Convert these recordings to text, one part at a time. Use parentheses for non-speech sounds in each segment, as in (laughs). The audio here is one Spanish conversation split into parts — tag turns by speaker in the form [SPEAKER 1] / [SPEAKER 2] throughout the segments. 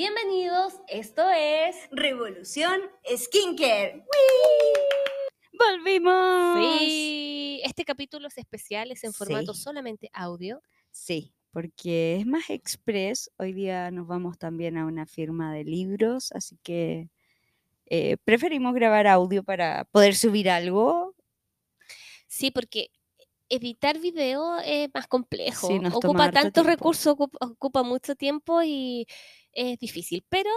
[SPEAKER 1] Bienvenidos, esto es
[SPEAKER 2] Revolución Skincare.
[SPEAKER 3] ¡Volvimos!
[SPEAKER 1] Sí, este capítulo es especial, es en formato
[SPEAKER 3] Sí.
[SPEAKER 1] solamente audio.
[SPEAKER 3] Sí, porque es más express. Hoy día nos vamos también a una firma de libros, así que eh, preferimos grabar audio para poder subir algo.
[SPEAKER 1] Sí, porque editar video es más complejo.
[SPEAKER 3] Sí,
[SPEAKER 1] ocupa tantos
[SPEAKER 3] tiempo.
[SPEAKER 1] recursos, ocupa, ocupa mucho tiempo y es difícil. Pero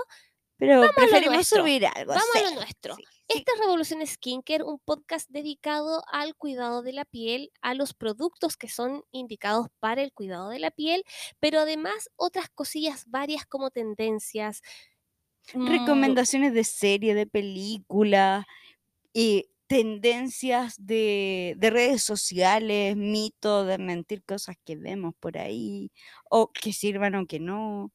[SPEAKER 3] Pero
[SPEAKER 1] a lo
[SPEAKER 3] preferimos subir algo.
[SPEAKER 1] vamos a lo nuestro.
[SPEAKER 3] sí, sí.
[SPEAKER 1] Esta es Revolución Skincare, un podcast dedicado al cuidado de la piel, a los productos que son indicados para el cuidado de la piel, pero además otras cosillas varias como tendencias. mm,
[SPEAKER 3] Recomendaciones de serie, de película y tendencias de, de redes sociales, mitos, de mentir cosas que vemos por ahí, o que sirvan o que no.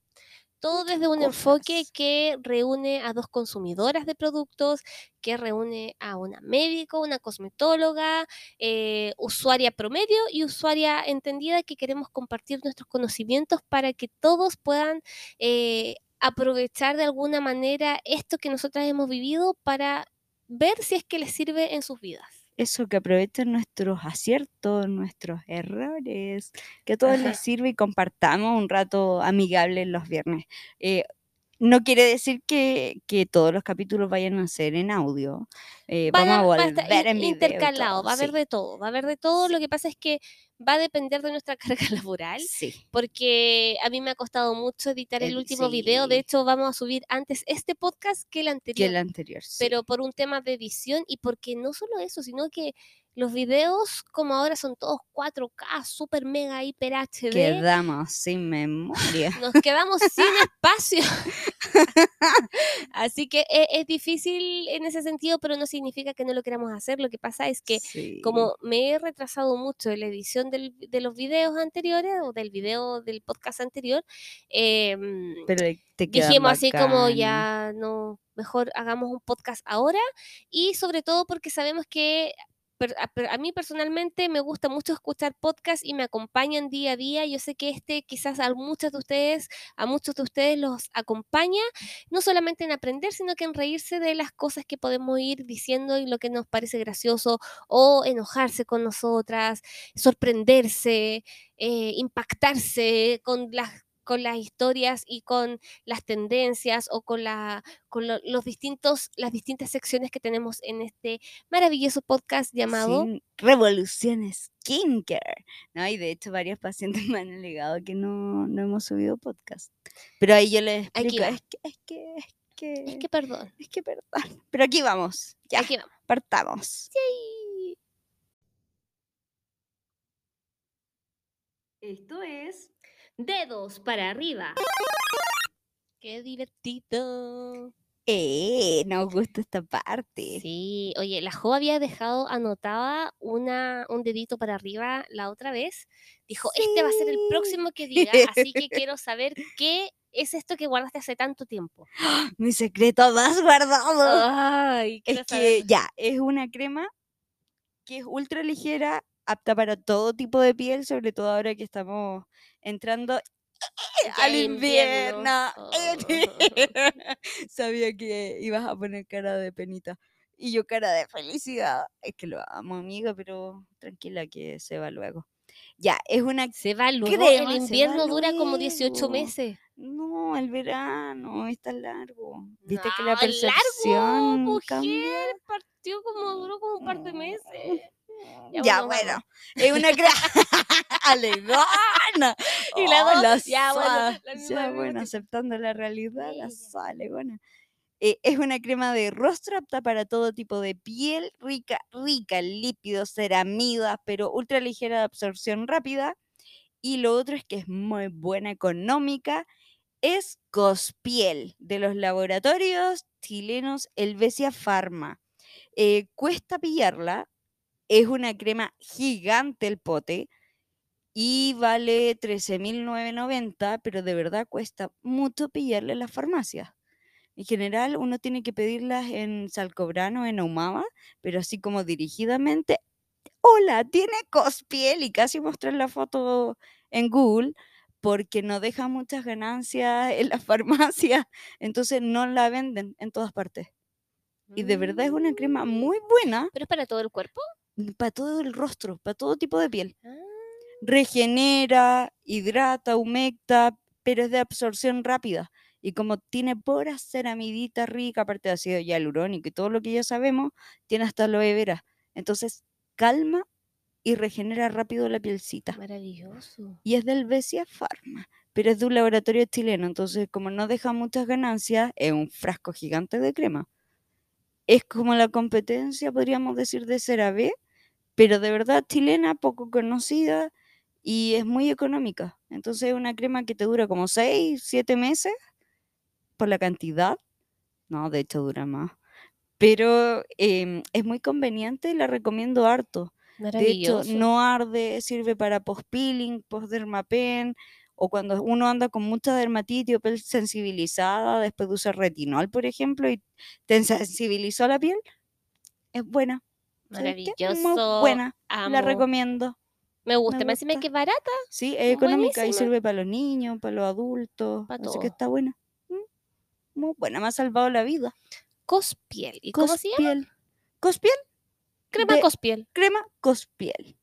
[SPEAKER 1] Todo desde un enfoque que reúne a dos consumidoras de productos, que reúne a una médico, una cosmetóloga, eh, usuaria promedio y usuaria entendida que queremos compartir nuestros conocimientos para que todos puedan eh, aprovechar de alguna manera esto que nosotras hemos vivido para ver si es que les sirve en sus vidas.
[SPEAKER 3] Eso, que aprovechen nuestros aciertos, nuestros errores, que a todos
[SPEAKER 1] Ajá.
[SPEAKER 3] les sirve y compartamos un rato amigable los viernes. Eh, no quiere decir que, que todos los capítulos vayan a ser en audio. eh,
[SPEAKER 1] Van
[SPEAKER 3] vamos a
[SPEAKER 1] a- va a
[SPEAKER 3] volver
[SPEAKER 1] estar
[SPEAKER 3] en
[SPEAKER 1] intercalado,
[SPEAKER 3] todo,
[SPEAKER 1] va a haber
[SPEAKER 3] sí,
[SPEAKER 1] de todo, va a haber de todo. Lo que pasa es que va a depender de nuestra (laughs) carga laboral.
[SPEAKER 3] Sí,
[SPEAKER 1] porque a mí me ha costado mucho editar el
[SPEAKER 3] El-
[SPEAKER 1] último video. De hecho, vamos a subir antes este podcast que el
[SPEAKER 3] que
[SPEAKER 1] anterior.
[SPEAKER 3] el anterior.
[SPEAKER 1] Pero por un tema de edición y porque no solo eso, sino que los videos, como ahora son todos 4K, super mega, hiper HD,
[SPEAKER 3] Quedamos sin memoria.
[SPEAKER 1] nos quedamos sin (laughs) espacio. (laughs) Así que e- es, difícil en ese sentido, pero no significa que no lo queramos hacer. Lo que pasa es que
[SPEAKER 3] Sí.
[SPEAKER 1] como me he retrasado mucho en la edición del- de los videos anteriores o del video del podcast anterior, em,
[SPEAKER 3] Pero te
[SPEAKER 1] dijimos así como ya no, mejor hagamos un podcast ahora y sobre todo porque sabemos que a, mí personalmente me gusta mucho escuchar podcasts y me acompañan día a día. Yo sé que este quizás a muchos de ustedes, a muchos de ustedes los acompaña, no solamente en aprender, sino que en reírse de las cosas que podemos ir diciendo y lo que nos parece gracioso o enojarse con nosotras, sorprenderse, eh, impactarse con las con las historias y con las tendencias o con, la, con lo- los distintos, las distintas secciones que tenemos en este maravilloso podcast llamado
[SPEAKER 3] Sí, Revolución Skincare. ¿no? Y de hecho varios pacientes (laughs) me han alegado que no, no hemos subido podcast. Pero ahí yo les explico, es que, es que, es que,
[SPEAKER 1] Es que perdón,
[SPEAKER 3] es que perdón. (laughs) Pero aquí vamos, ya,
[SPEAKER 1] aquí vamos.
[SPEAKER 3] partamos.
[SPEAKER 1] Yay.
[SPEAKER 2] Esto es
[SPEAKER 1] Dedos para arriba. Qué divertido.
[SPEAKER 3] Eh, nos gusta esta parte.
[SPEAKER 1] Sí, oye, la Jo había dejado anotada una, un dedito para arriba la otra vez. Dijo, este va a ser el próximo que diga, así que (laughs) quiero saber qué es esto que guardaste hace tanto tiempo.
[SPEAKER 3] Mi secreto más guardado.
[SPEAKER 1] Ay,
[SPEAKER 3] es que
[SPEAKER 1] saber.
[SPEAKER 3] ya, es una crema que es ultra ligera, apta para todo tipo de piel, sobre todo ahora que estamos entrando (laughs)
[SPEAKER 1] Ya
[SPEAKER 3] al
[SPEAKER 1] invierno.
[SPEAKER 3] invierno. (laughs) Sabía que ibas a poner cara de penita. Y yo cara de felicidad. Es que lo amo, amiga, pero tranquila que se va luego. Ya, es una...
[SPEAKER 1] Se va luego,
[SPEAKER 3] Crema,
[SPEAKER 1] el invierno dura como 18
[SPEAKER 3] luego.
[SPEAKER 1] meses.
[SPEAKER 3] No, el verano está largo. ¿Viste que
[SPEAKER 1] No,
[SPEAKER 3] la
[SPEAKER 1] largo,
[SPEAKER 3] percepción
[SPEAKER 1] mujer,
[SPEAKER 3] cambia?
[SPEAKER 1] partió como duró como un par de meses. (laughs) Ya,
[SPEAKER 3] Ya,
[SPEAKER 1] bueno,
[SPEAKER 3] es una crema (laughs) alegona.
[SPEAKER 1] Y la
[SPEAKER 3] Oh,
[SPEAKER 1] dos, ya, bueno,
[SPEAKER 3] ya, bueno, aceptando la realidad,
[SPEAKER 1] Sí,
[SPEAKER 3] la
[SPEAKER 1] ya.
[SPEAKER 3] sa- alegona. Eh, es una crema de rostro apta para todo tipo de piel, rica, rica en lípidos, ceramidas, pero ultra ligera de absorción rápida. Y lo otro es que es muy buena económica. Es Cospiel, de los laboratorios chilenos Helvecia Pharma. Eh, cuesta pillarla, es una crema gigante el pote y vale 13.990, pero de verdad cuesta mucho pillarla en las farmacias. En general uno tiene que pedirlas en Salcobrano, en Ahumada, pero así como dirigidamente, hola, tiene Cospiel y casi mostrar la foto en Google, porque no deja muchas ganancias en la (laughs) farmacia, entonces no la venden en todas partes. Y de verdad es una crema
[SPEAKER 1] Mm,
[SPEAKER 3] muy buena
[SPEAKER 1] ¿Pero es para todo el cuerpo?
[SPEAKER 3] Para todo el rostro, para todo tipo de piel.
[SPEAKER 1] Ah,
[SPEAKER 3] Regenera, hidrata, humecta, pero es de absorción rápida. Y como tiene pura ceramidita rica, aparte de ácido hialurónico y todo lo que ya sabemos, tiene hasta aloe vera. Entonces calma y regenera rápido la pielcita.
[SPEAKER 1] maravilloso.
[SPEAKER 3] Y es del Besia Pharma, pero es de un laboratorio chileno. Entonces, como no deja muchas ganancias, es un frasco gigante de crema. Es como la competencia, podríamos decir, de CeraVe, pero de verdad chilena, poco conocida y es muy económica. Entonces es una crema que te dura como 6, 7 meses por la cantidad. No, de hecho dura más. Pero em, es muy conveniente y la recomiendo harto. De hecho, no arde, sirve para post-peeling, post-dermapen, o cuando uno anda con mucha dermatitis o piel sensibilizada después de usar retinol, por ejemplo, y te (laughs) sensibilizó la piel, es buena. ¿Sabes qué? Muy
[SPEAKER 1] Maravilloso.
[SPEAKER 3] buena, la recomiendo.
[SPEAKER 1] Me gusta.
[SPEAKER 3] me
[SPEAKER 1] Me
[SPEAKER 3] gusta.
[SPEAKER 1] que es barata.
[SPEAKER 3] Sí, es económica y sirve para los niños, para los adultos,
[SPEAKER 1] Pa'
[SPEAKER 3] así que está buena. Mm, Muy buena, me ha salvado la vida.
[SPEAKER 1] Cospiel. ¿Y cómo se llama?
[SPEAKER 3] Cospiel. Cospiel,
[SPEAKER 1] Crema
[SPEAKER 3] de-
[SPEAKER 1] Cospiel.
[SPEAKER 3] crema Cospiel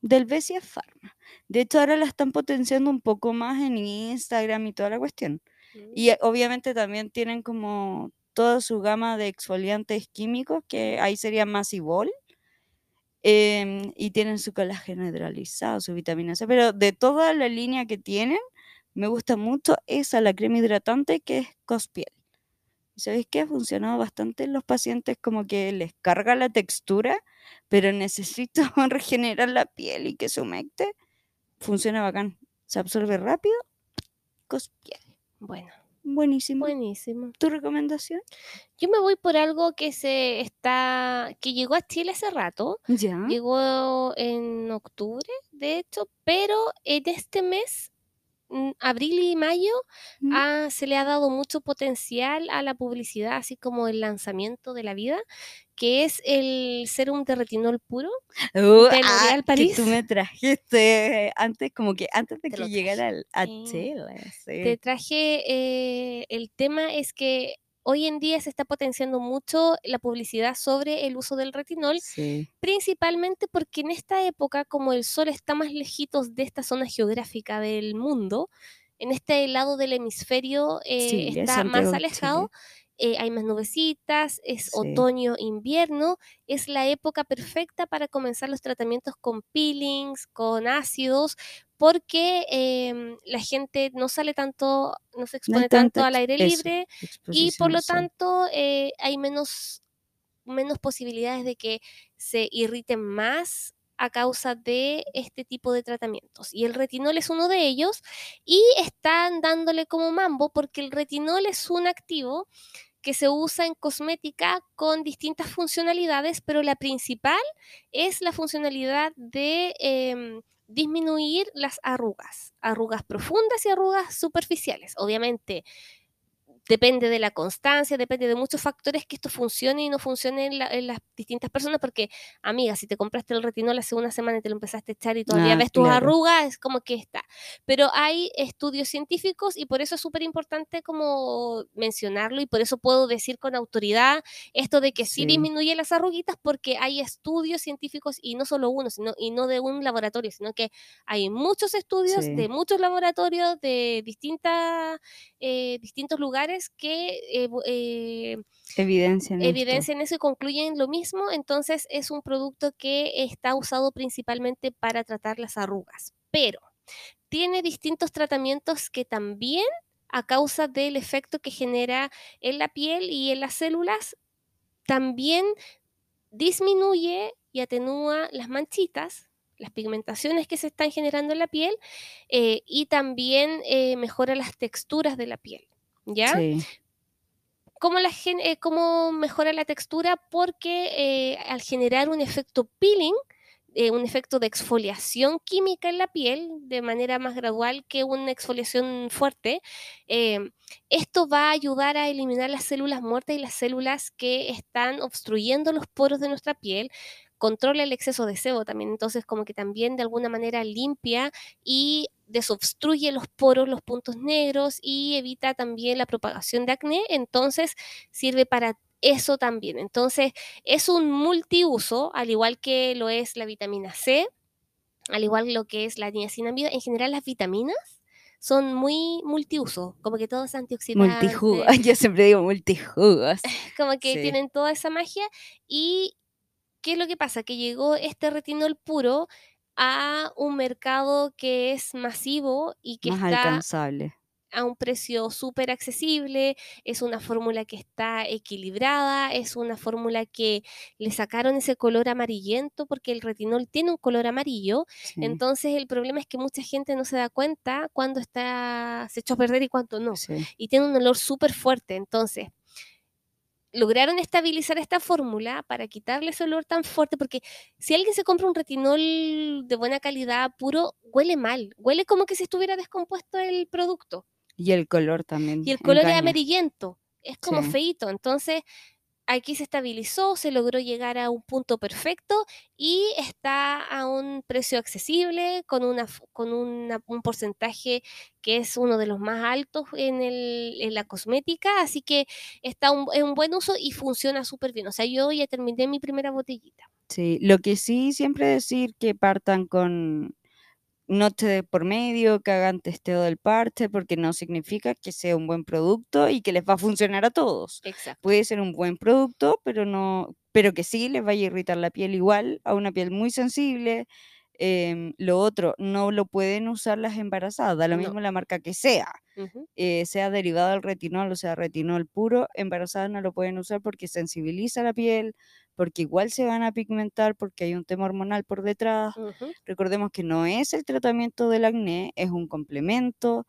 [SPEAKER 3] del Besia Pharma. De hecho, ahora la están potenciando un poco más en Instagram y toda la cuestión. Y eh, obviamente también tienen como toda su gama de exfoliantes químicos, que ahí sería Masibol. Em, y tienen su colágeno hidrolizado, su vitamina C. Pero de toda la línea que tienen, me gusta mucho esa, la crema hidratante, que es Cospiel. ¿Y sabéis qué? Ha funcionado bastante en los pacientes, como que les carga la textura, pero necesito (laughs) regenerar la piel y que se. Funciona bacán. Se absorbe rápido. Cospiel.
[SPEAKER 1] Bueno,
[SPEAKER 3] Buenísimo.
[SPEAKER 1] buenísimo.
[SPEAKER 3] ¿Tu recomendación?
[SPEAKER 1] Yo me voy por algo que se está, que llegó a Chile hace rato.
[SPEAKER 3] Ya.
[SPEAKER 1] Llegó en octubre, de hecho, pero en este mes, mm, abril y mayo,
[SPEAKER 3] Mm.
[SPEAKER 1] ah, se le ha dado mucho potencial a la publicidad, así como el lanzamiento de la vida, que es el serum de retinol puro.
[SPEAKER 3] Uh,
[SPEAKER 1] de
[SPEAKER 3] ah,
[SPEAKER 1] L'Oréal
[SPEAKER 3] que
[SPEAKER 1] París.
[SPEAKER 3] tú me trajiste antes, como que antes de
[SPEAKER 1] Te
[SPEAKER 3] que llegara al- a. Chile. sí.
[SPEAKER 1] Te traje, eh, el tema es que hoy en día se está potenciando mucho la publicidad sobre el uso del retinol,
[SPEAKER 3] Sí.
[SPEAKER 1] principalmente porque en esta época, como el sol está más lejitos de esta zona geográfica del mundo, en este lado del hemisferio eh,
[SPEAKER 3] Chile,
[SPEAKER 1] está más alejado, eh, hay más nubecitas, es
[SPEAKER 3] Sí.
[SPEAKER 1] otoño, invierno, es la época perfecta para comenzar los tratamientos con peelings, con ácidos, porque em, la gente no sale tanto, no se expone tanto al aire
[SPEAKER 3] eso,
[SPEAKER 1] libre y por lo tanto eh, hay menos, menos posibilidades de que se irriten más a causa de este tipo de tratamientos. Y el retinol es uno de ellos y están dándole como mambo porque el retinol es un activo que se usa en cosmética con distintas funcionalidades, pero la principal es la funcionalidad de em, disminuir las arrugas, arrugas profundas y arrugas superficiales. Obviamente, depende de la constancia, depende de muchos factores que esto funcione y no funcione en, la- en las distintas personas, porque, amiga, si te compraste el retinol hace una semana y te lo empezaste a echar y todavía
[SPEAKER 3] Ah,
[SPEAKER 1] ves tus
[SPEAKER 3] claro.
[SPEAKER 1] arrugas, es como que está. Pero hay estudios científicos y por eso es súper importante como mencionarlo y por eso puedo decir con autoridad esto de que sí,
[SPEAKER 3] Sí.
[SPEAKER 1] disminuye las arruguitas porque hay estudios científicos y no solo uno, sino y no de un laboratorio, sino que hay muchos estudios
[SPEAKER 3] Sí.
[SPEAKER 1] de muchos laboratorios de distintas eh, distintos lugares que eh, eh,
[SPEAKER 3] Evidencian esto.
[SPEAKER 1] evidencian eso y concluyen lo mismo. Entonces es un producto que está usado principalmente para tratar las arrugas, pero tiene distintos tratamientos que también a causa del efecto que genera en la piel y en las células, también disminuye y atenúa las manchitas, las pigmentaciones que se están generando en la piel eh, y también eh, mejora las texturas de la piel. ¿Ya?
[SPEAKER 3] Sí.
[SPEAKER 1] ¿Cómo, la gen- eh, cómo mejora la textura? Porque eh, al generar un efecto peeling, eh, un efecto de exfoliación química en la piel de manera más gradual que una exfoliación fuerte, eh, esto va a ayudar a eliminar las células muertas y las células que están obstruyendo los poros de nuestra piel. Controla el exceso de sebo también, entonces como que también de alguna manera limpia y desobstruye los poros, los puntos negros y evita también la propagación de acné. Entonces sirve para eso también. Entonces es un multiuso, al igual que lo es la vitamina C, al igual lo que es la niacinamida. En general las vitaminas son muy multiuso, como que todo es antioxidante.
[SPEAKER 3] Multijugo. (laughs) Yo siempre digo multijugos. (laughs)
[SPEAKER 1] como que
[SPEAKER 3] Sí.
[SPEAKER 1] tienen toda esa magia. ¿Y qué es lo que pasa? Que llegó este retinol puro a un mercado que es masivo y que
[SPEAKER 3] Más
[SPEAKER 1] está
[SPEAKER 3] alcanzable.
[SPEAKER 1] a un precio súper accesible, es una fórmula que está equilibrada, es una fórmula que le sacaron ese color amarillento porque el retinol tiene un color amarillo,
[SPEAKER 3] Sí,
[SPEAKER 1] entonces el problema es que mucha gente no se da cuenta cuando está se echó a perder y cuando no
[SPEAKER 3] sí.
[SPEAKER 1] y tiene un olor súper fuerte. Entonces, lograron estabilizar esta fórmula para quitarle ese olor tan fuerte, porque si alguien se compra un retinol de buena calidad puro, huele mal, huele como que si estuviera descompuesto el producto.
[SPEAKER 3] Y el color también.
[SPEAKER 1] Y el color es amarillento, es como
[SPEAKER 3] Sí.
[SPEAKER 1] feito. Entonces, aquí se estabilizó, se logró llegar a un punto perfecto y está a un precio accesible, con, una, con un porcentaje que es uno de los más altos en, el- en la cosmética, así que está un, en un buen uso y funciona súper bien. O sea, yo ya terminé mi primera botellita.
[SPEAKER 3] Sí, lo que sí siempre decir que partan con noche de por medio, que hagan testeo del parche, porque no significa que sea un buen producto y que les va a funcionar a todos.
[SPEAKER 1] Exacto.
[SPEAKER 3] Puede ser un buen producto, pero no, pero que sí les vaya a irritar la piel igual, a una piel muy sensible. Em, lo otro, no lo pueden usar las embarazadas, da lo
[SPEAKER 1] No.
[SPEAKER 3] mismo la marca que sea, eh, sea derivado del retinol, o sea, retinol puro, embarazadas no lo pueden usar porque sensibiliza la piel, porque igual se van a pigmentar, porque hay un tema hormonal por detrás. Recordemos que no es el tratamiento del acné, es un complemento,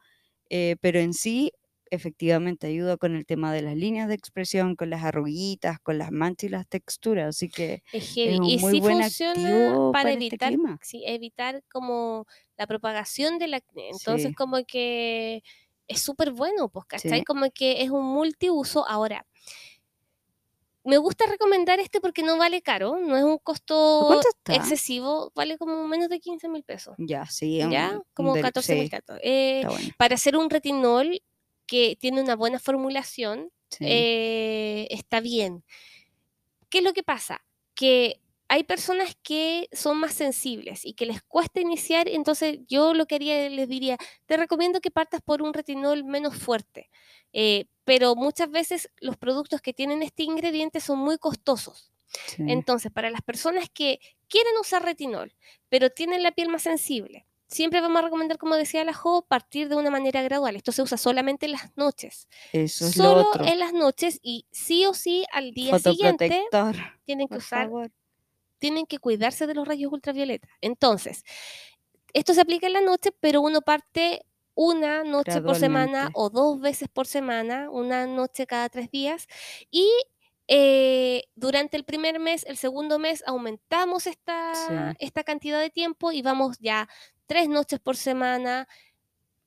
[SPEAKER 3] eh, pero en sí efectivamente ayuda con el tema de las líneas de expresión, con las arruguitas, con las manchas y las texturas, así que
[SPEAKER 1] Es heavy.
[SPEAKER 3] un
[SPEAKER 1] y
[SPEAKER 3] muy
[SPEAKER 1] sí
[SPEAKER 3] buen activo
[SPEAKER 1] para
[SPEAKER 3] para este
[SPEAKER 1] evitar, sí, evitar como la propagación del acné. Entonces,
[SPEAKER 3] Sí.
[SPEAKER 1] como que es súper bueno, pues, ¿cachai? Como que es un multiuso. Ahora, me gusta recomendar este porque no vale caro, no es un costo excesivo, vale como menos de 15 mil pesos.
[SPEAKER 3] Ya, sí, un-
[SPEAKER 1] ¿Ya?
[SPEAKER 3] un
[SPEAKER 1] Como
[SPEAKER 3] del-
[SPEAKER 1] 14 mil
[SPEAKER 3] sí.
[SPEAKER 1] Eh,
[SPEAKER 3] bueno.
[SPEAKER 1] para hacer un retinol que tiene una buena formulación,
[SPEAKER 3] sí.
[SPEAKER 1] eh, está bien. ¿Qué es lo que pasa? Que hay personas que son más sensibles y que les cuesta iniciar, entonces yo lo que haría, les diría, te recomiendo que partas por un retinol menos fuerte, eh, pero muchas veces los productos que tienen este ingrediente son muy costosos.
[SPEAKER 3] sí.
[SPEAKER 1] Entonces, para las personas que quieren usar retinol, pero tienen la piel más sensible, siempre vamos a recomendar, como decía la Jo, partir de una manera gradual. Esto se usa solamente en las noches
[SPEAKER 3] Eso es lo
[SPEAKER 1] solo
[SPEAKER 3] otro.
[SPEAKER 1] en las noches y sí o sí al día siguiente tienen que usar,
[SPEAKER 3] favor.
[SPEAKER 1] tienen que cuidarse de los rayos ultravioleta. Entonces, esto se aplica en la noche, pero uno parte una noche por semana o dos veces por semana, una noche cada tres días y eh, durante el primer mes, el segundo mes, aumentamos esta,
[SPEAKER 3] Sí.
[SPEAKER 1] esta cantidad de tiempo y vamos ya tres noches por semana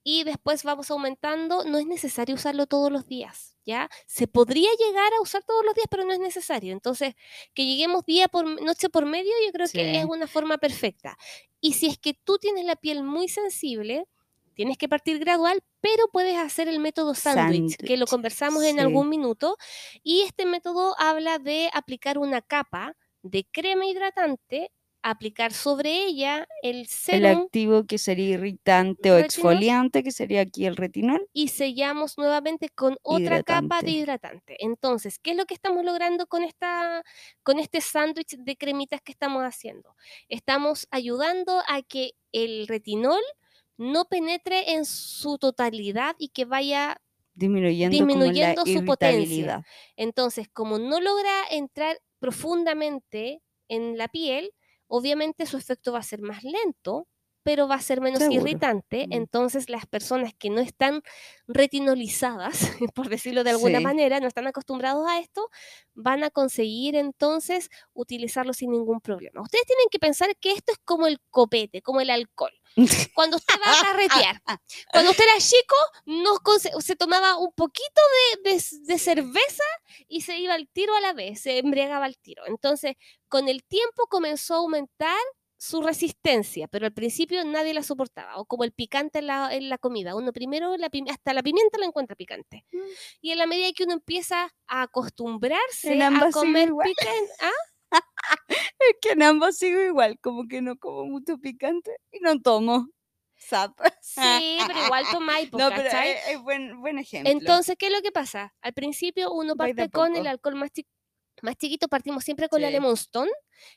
[SPEAKER 1] y después vamos aumentando. No es necesario usarlo todos los días, ¿ya? Se podría llegar a usar todos los días, pero no es necesario. Entonces, que lleguemos día por noche por medio, yo creo que es una forma perfecta. Y si es que tú tienes la piel muy sensible, tienes que partir gradual, pero puedes hacer el método sándwich, que lo conversamos en algún minuto. Y este método habla de aplicar una capa de crema hidratante, aplicar sobre ella el
[SPEAKER 3] El
[SPEAKER 1] serum
[SPEAKER 3] activo que sería irritante o exfoliante, que sería aquí el retinol.
[SPEAKER 1] y sellamos nuevamente con otra capa de
[SPEAKER 3] Hidratante.
[SPEAKER 1] Entonces, ¿qué es lo que estamos logrando con, esta, con este sándwich de cremitas que estamos haciendo? Estamos ayudando a que el retinol no penetre en su totalidad y que vaya
[SPEAKER 3] Disminuyendo,
[SPEAKER 1] Disminuyendo su potencia. Entonces, como no logra entrar profundamente en la piel, obviamente su efecto va a ser más lento, pero va a ser menos
[SPEAKER 3] Seguro.
[SPEAKER 1] irritante.
[SPEAKER 3] Mm.
[SPEAKER 1] Entonces, las personas que no están retinolizadas, (laughs) por decirlo de alguna
[SPEAKER 3] Sí.
[SPEAKER 1] manera, no están acostumbrados a esto, van a conseguir entonces utilizarlo sin ningún problema. Ustedes tienen que pensar que esto es como el copete, como el alcohol. Cuando usted va a carretear, cuando usted era chico, no se tomaba un poquito de, de s- de cerveza y se iba al tiro a la vez, se embriagaba al tiro. Entonces, con el tiempo comenzó a aumentar su resistencia, pero al principio nadie la soportaba, o como el picante en la, en la comida. Uno primero, la hasta la pimienta la encuentra picante.
[SPEAKER 3] Mm.
[SPEAKER 1] Y en la medida que uno empieza a acostumbrarse a comer picante, ¿ah?
[SPEAKER 3] Es (laughs) que en ambos sigo igual, como que no como mucho picante y no tomo. Sap.
[SPEAKER 1] sí, pero igual tomáis, (laughs)
[SPEAKER 3] No, pero es, es buen, buen ejemplo.
[SPEAKER 1] Entonces, ¿qué es lo que pasa? Al principio uno parte con el alcohol más, chi- más chiquito, partimos siempre con la
[SPEAKER 3] Sí.
[SPEAKER 1] Lemon Stone.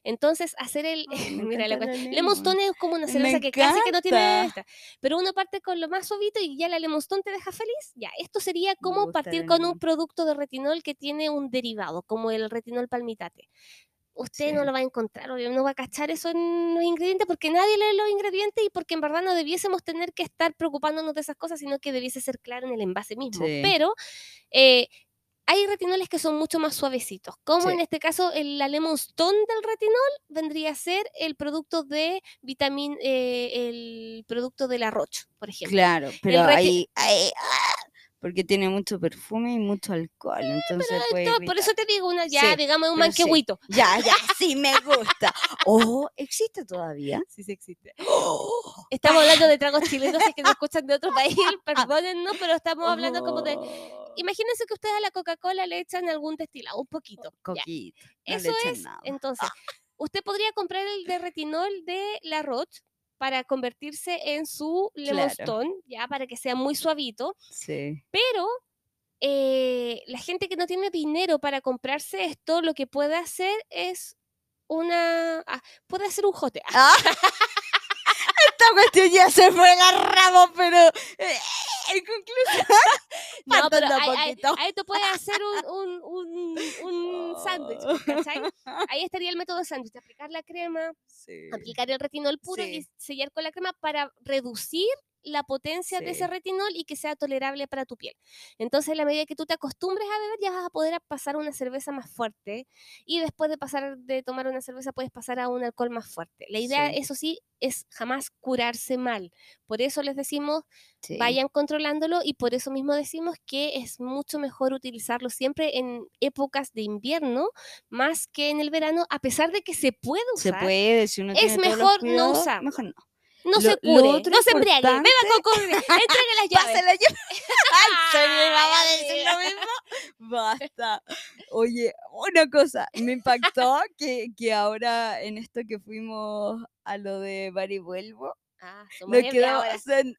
[SPEAKER 1] Entonces, hacer el... (laughs)
[SPEAKER 3] Me
[SPEAKER 1] mira, la
[SPEAKER 3] la
[SPEAKER 1] Lemon. Stone es como una
[SPEAKER 3] Me
[SPEAKER 1] cerveza que casi que no tiene esta. Pero uno parte con lo más suavito y ya la Lemon Stone te deja feliz. Ya, esto sería como partir
[SPEAKER 3] la
[SPEAKER 1] con un producto de retinol que tiene un derivado, como el retinol palmitate. Usted no lo va a encontrar, obvio, no va a cachar eso en los ingredientes porque nadie lee los ingredientes y porque en verdad no debiésemos tener que estar preocupándonos de esas cosas, sino que debiese ser claro en el envase mismo.
[SPEAKER 3] Sí.
[SPEAKER 1] Pero eh, hay retinoles que son mucho más suavecitos, como
[SPEAKER 3] Sí.
[SPEAKER 1] en este caso el, la Lemon Stone del retinol vendría a ser el producto de vitamina, el producto de la Roche, por ejemplo.
[SPEAKER 3] Claro, pero ahí, ahí, ah, porque tiene mucho perfume y mucho alcohol, entonces puede
[SPEAKER 1] Todo- por eso te digo, una ya,
[SPEAKER 3] Sí,
[SPEAKER 1] digamos, un
[SPEAKER 3] sí.
[SPEAKER 1] manquehuito.
[SPEAKER 3] Ya, ya, sí me gusta. Oh, ¿existe todavía?
[SPEAKER 1] Sí, sí existe.
[SPEAKER 3] Oh,
[SPEAKER 1] Estamos hablando de tragos chilenos, que nos escuchan de otro país, (laughs) perdónennos, pero estamos hablando como de...
[SPEAKER 3] oh,
[SPEAKER 1] Imagínense que ustedes a la Coca-Cola le echan algún destilado, un poquito.
[SPEAKER 3] Coquito. no le
[SPEAKER 1] Eso es,
[SPEAKER 3] nada.
[SPEAKER 1] entonces, usted podría comprar el de retinol de la Roche para convertirse en su
[SPEAKER 3] Claro.
[SPEAKER 1] Stone, ya, para que sea muy suavito,
[SPEAKER 3] Sí.
[SPEAKER 1] pero eh, la gente que no tiene dinero para comprarse esto, lo que puede hacer es una... ah, puede hacer un jote. Ah, (laughs)
[SPEAKER 3] Esta cuestión ya se fue la ramo, pero eh, en conclusión. (laughs)
[SPEAKER 1] No, pero ahí, ahí- tú puedes hacer un, un, un, un (laughs) sándwich, ¿cachai? (laughs) Ahí estaría el método sándwich, aplicar la crema,
[SPEAKER 3] Sí.
[SPEAKER 1] aplicar el retinol puro y sellar con la crema para reducir la potencia de ese retinol y que sea tolerable para tu piel. Entonces, a la medida que tú te acostumbres a beber, ya vas a poder pasar una cerveza más fuerte y después de pasar de tomar una cerveza puedes pasar a un alcohol más fuerte. La idea,
[SPEAKER 3] Sí.
[SPEAKER 1] eso sí, es jamás curarse mal. Por eso les decimos,
[SPEAKER 3] Sí.
[SPEAKER 1] vayan controlándolo y por eso mismo decimos que es mucho mejor utilizarlo siempre en épocas de invierno más que en el verano, a pesar de que se puede
[SPEAKER 3] Se
[SPEAKER 1] usar.
[SPEAKER 3] puede, si uno
[SPEAKER 1] Es
[SPEAKER 3] tiene los
[SPEAKER 1] mejor no
[SPEAKER 3] cuidados,
[SPEAKER 1] usarlo.
[SPEAKER 3] Mejor no.
[SPEAKER 1] No
[SPEAKER 3] Lo-
[SPEAKER 1] se cure, no se embriague, beba coco, (laughs) entregue las llaves.
[SPEAKER 3] Pásela yo. ¿En serio iba a
[SPEAKER 1] Ay,
[SPEAKER 3] decir lo mismo? Basta. Oye, una cosa, me impactó que, que ahora en esto que fuimos a lo de Bar y Vuelvo,
[SPEAKER 1] Ah, somos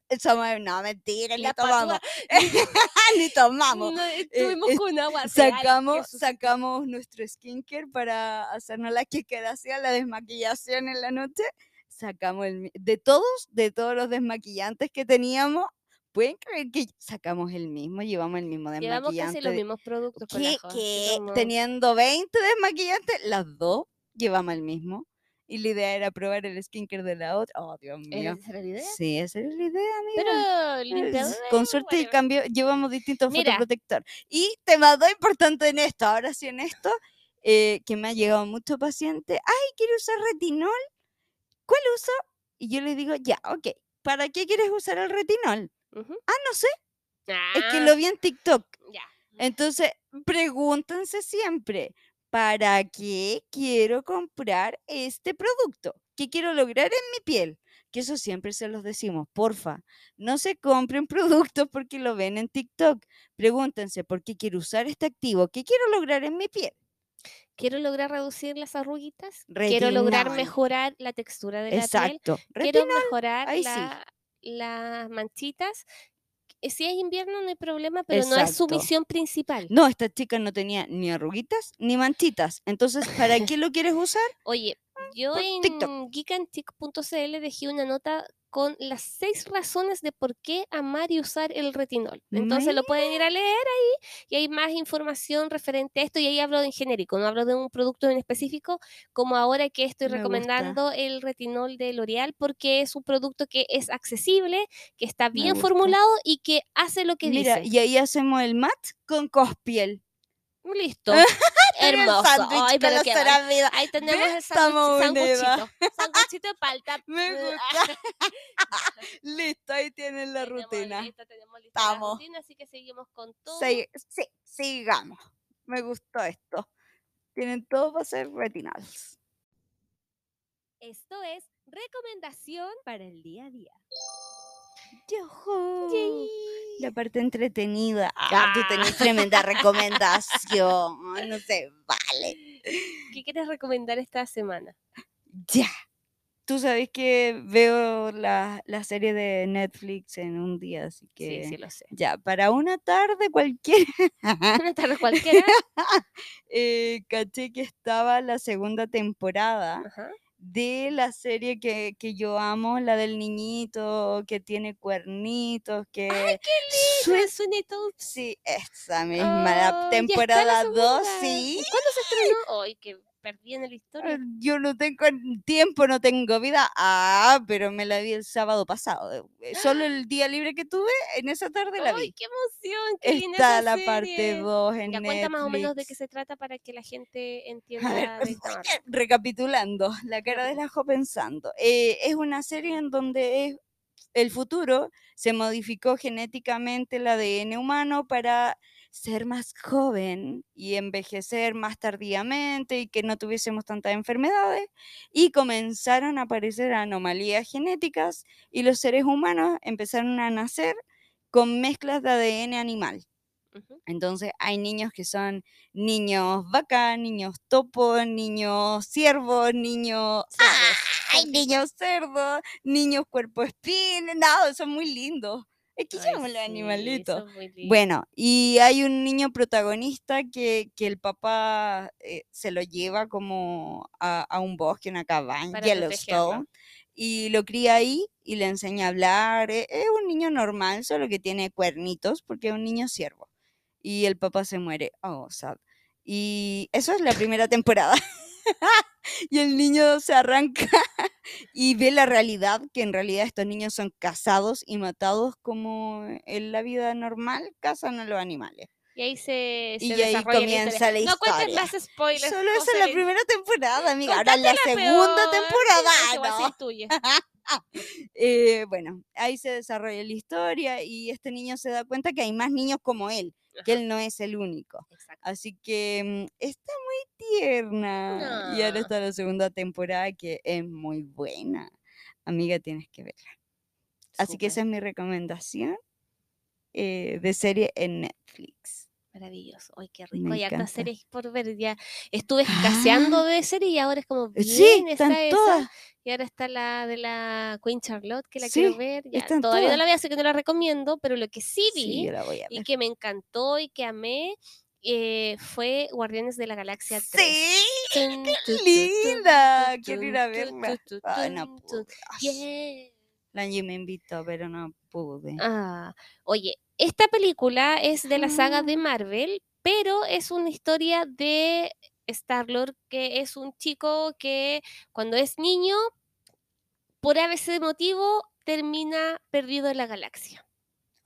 [SPEAKER 3] nos somos- no, mentira, ni
[SPEAKER 1] Las
[SPEAKER 3] tomamos, (laughs) ni tomamos.
[SPEAKER 1] No, estuvimos
[SPEAKER 3] es-
[SPEAKER 1] con agua. real,
[SPEAKER 3] Sacamos,
[SPEAKER 1] Jesús.
[SPEAKER 3] sacamos nuestro skincare para hacernos la hacía la desmaquillación en la noche. Sacamos el, de todos, de todos los desmaquillantes que teníamos. ¿Pueden creer que sacamos el mismo? Llevamos el mismo
[SPEAKER 1] Llevamos
[SPEAKER 3] desmaquillante.
[SPEAKER 1] casi los mismos productos.
[SPEAKER 3] ¿Qué? Teniendo 20 desmaquillantes, las dos llevamos el mismo. Y la idea era probar el skincare de la otra. Oh, Dios mío.
[SPEAKER 1] ¿Esa era la idea?
[SPEAKER 3] Sí, esa es la idea, amiga.
[SPEAKER 1] Pero
[SPEAKER 3] Es- Con suerte y
[SPEAKER 1] whatever.
[SPEAKER 3] cambio, llevamos distintos
[SPEAKER 1] Mira.
[SPEAKER 3] fotoprotector. Y tema dos importante en esto, ahora sí en esto, eh, que me ha llegado mucho paciente. Ay, quiero usar retinol. ¿Cuál uso? Y yo le digo, ya, ok. ¿Para qué quieres usar el retinol? Ah, no sé. Es que
[SPEAKER 1] Ah,
[SPEAKER 3] lo vi en TikTok.
[SPEAKER 1] Ya.
[SPEAKER 3] Entonces, pregúntense siempre, ¿para qué quiero comprar este producto? ¿Qué quiero lograr en mi piel? Que eso siempre se los decimos, porfa, no se compren productos porque lo ven en TikTok. Pregúntense, ¿por qué quiero usar este activo? ¿Qué quiero lograr en mi piel?
[SPEAKER 1] Quiero lograr reducir las arruguitas. Quiero lograr mejorar la textura de la piel.
[SPEAKER 3] Exacto.
[SPEAKER 1] Quiero mejorar
[SPEAKER 3] sí.
[SPEAKER 1] las manchitas. Eh, Si es invierno no hay problema, pero no es su misión principal.
[SPEAKER 3] No, esta chica no tenía ni arruguitas ni manchitas. Entonces, ¿para (laughs) qué lo quieres usar?
[SPEAKER 1] Oye, yo
[SPEAKER 3] por
[SPEAKER 1] en geekantic.cl dejé una nota con las seis razones de por qué amar y usar el retinol. Entonces lo pueden ir a leer ahí y hay más información referente a esto y ahí hablo en genérico, no hablo de un producto en específico, como ahora que estoy
[SPEAKER 3] Me gusta.
[SPEAKER 1] recomendando el retinol de L'Oreal porque es un producto que es accesible, que está bien formulado y que hace lo que
[SPEAKER 3] Mira,
[SPEAKER 1] dice.
[SPEAKER 3] y ahí hacemos el mat con cospiel.
[SPEAKER 1] Listo. (laughs) Hermoso. Ay, pero bueno.
[SPEAKER 3] vida.
[SPEAKER 1] Ahí tenemos el sanguchito. Sanguchito, (laughs) de palta.
[SPEAKER 3] Me gusta. (laughs) Listo, ahí tienen la
[SPEAKER 1] Tenemos
[SPEAKER 3] rutina.
[SPEAKER 1] listo, tenemos lista la rutina, así que seguimos con todo.
[SPEAKER 3] Sí, sí, sigamos. Me gustó esto. Tienen todo para ser retinals.
[SPEAKER 1] Esto es recomendación
[SPEAKER 3] Para el día a día. Yojo. La parte entretenida. Ah, tú tenés tremenda recomendación. (laughs) No sé, vale.
[SPEAKER 1] ¿Qué quieres recomendar esta semana?
[SPEAKER 3] Ya. Tú sabes que veo la, la serie de Netflix en un día, así que
[SPEAKER 1] Sí, sí lo sé.
[SPEAKER 3] ya, para una tarde cualquiera, (laughs)
[SPEAKER 1] Una tarde cualquiera. (laughs)
[SPEAKER 3] eh, caché que estaba la segunda temporada
[SPEAKER 1] Ajá.
[SPEAKER 3] De la serie que, que yo amo, la del niñito que tiene cuernitos, que...
[SPEAKER 1] Suena
[SPEAKER 3] sue-
[SPEAKER 1] Sweeney Todd.
[SPEAKER 3] Sí, esa misma, la
[SPEAKER 1] Oh, la
[SPEAKER 3] temporada 2,
[SPEAKER 1] segunda.
[SPEAKER 3] sí.
[SPEAKER 1] ¿Y ¿Cuándo se estrenó? Ay, que perdí en la
[SPEAKER 3] Ah,
[SPEAKER 1] historia.
[SPEAKER 3] Yo no tengo tiempo, no tengo vida. Ah, pero me la vi el sábado pasado. eh, Solo (gasps) el día libre que tuve, en esa tarde la
[SPEAKER 1] Ay,
[SPEAKER 3] vi.
[SPEAKER 1] qué emoción. Qué
[SPEAKER 3] Está la parte
[SPEAKER 1] serie.
[SPEAKER 3] 2 en
[SPEAKER 1] Ya cuenta más o menos de qué se trata para que la gente (laughs) entienda
[SPEAKER 3] ver,
[SPEAKER 1] de (laughs)
[SPEAKER 3] recapitulando, la cara del ajo pensando. eh, es una serie en donde es el futuro se modificó genéticamente el ADN humano para ser más joven y envejecer más tardíamente y que no tuviésemos tantas enfermedades y comenzaron a aparecer anomalías genéticas y los seres humanos empezaron a nacer con mezclas de ADN animal. Entonces hay niños que son niños vaca, niños topo, niños ciervos, niños...
[SPEAKER 1] Cerdos.
[SPEAKER 3] ¡Ay, niños cerdos! Niños cuerpo espín, no, son muy lindos. Es que
[SPEAKER 1] Ay,
[SPEAKER 3] llaman los
[SPEAKER 1] sí,
[SPEAKER 3] animalitos. Bueno, y hay un niño protagonista que, que el papá eh, se lo lleva como a, a un bosque, una cabaña,
[SPEAKER 1] Para
[SPEAKER 3] Yellowstone, y lo cría ahí y le enseña a hablar. e- Es un niño normal, solo que tiene cuernitos porque es un niño siervo. Y el papá se muere. Oh, sad. Y eso es la primera temporada. (laughs) (laughs) y el niño se arranca (laughs) y ve la realidad, que en realidad estos niños son cazados y matados como en la vida normal cazan a los animales.
[SPEAKER 1] Y ahí se, se
[SPEAKER 3] Y ahí comienza la
[SPEAKER 1] historia. No cuentes más spoilers.
[SPEAKER 3] Solo esa es la primera temporada, amiga. Ahora en la
[SPEAKER 1] Contate la
[SPEAKER 3] segunda
[SPEAKER 1] peor,
[SPEAKER 3] temporada. no. (laughs) Eh, bueno, ahí se desarrolla la historia y este niño se da cuenta que hay más niños como él, que él no es el único.
[SPEAKER 1] exacto.
[SPEAKER 3] Así que mm, está muy tierna. Y ahora
[SPEAKER 1] No.
[SPEAKER 3] está la segunda temporada que es muy buena. Amiga, tienes que verla. Así que esa es mi recomendación eh, de serie en Netflix.
[SPEAKER 1] Maravilloso. Ay, qué rico.
[SPEAKER 3] Me
[SPEAKER 1] Hay hartas series por ver. Ya estuve escaseando
[SPEAKER 3] Ah,
[SPEAKER 1] de series y ahora es como bien
[SPEAKER 3] sí,
[SPEAKER 1] está
[SPEAKER 3] están
[SPEAKER 1] esa.
[SPEAKER 3] todas.
[SPEAKER 1] Y ahora está la de la Queen Charlotte, que la
[SPEAKER 3] Sí,
[SPEAKER 1] quiero ver. Ya, todavía no la veo, así que no la recomiendo, pero lo que sí vi y que me encantó y que amé eh, fue Guardianes de la Galaxia 3.
[SPEAKER 3] Sí, qué linda. Quiero ir a verla. Ay, no.
[SPEAKER 1] Yeah.
[SPEAKER 3] La Angie me invitó, pero no pude.
[SPEAKER 1] Ah, oye, esta película es de la saga de
[SPEAKER 3] Ah.
[SPEAKER 1] Marvel, pero es una historia de Star-Lord, que es un chico que cuando es niño, por ese motivo, termina perdido en la galaxia.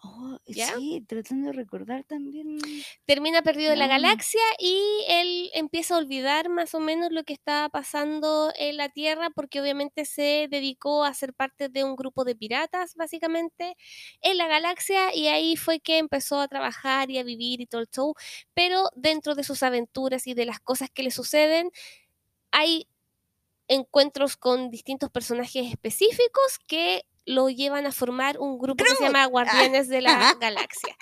[SPEAKER 3] Oh,
[SPEAKER 1] ¿Ya?
[SPEAKER 3] sí, tratando de recordar también.
[SPEAKER 1] Termina perdido en la galaxia y él empieza a olvidar más o menos lo que estaba pasando en la Tierra porque obviamente se dedicó a ser parte de un grupo de piratas, básicamente, en la galaxia y ahí fue que empezó a trabajar y a vivir y todo el show, pero dentro de sus aventuras y de las cosas que le suceden, hay encuentros con distintos personajes específicos que lo llevan a formar un grupo que se llama (laughs) Guardianes de la Galaxia.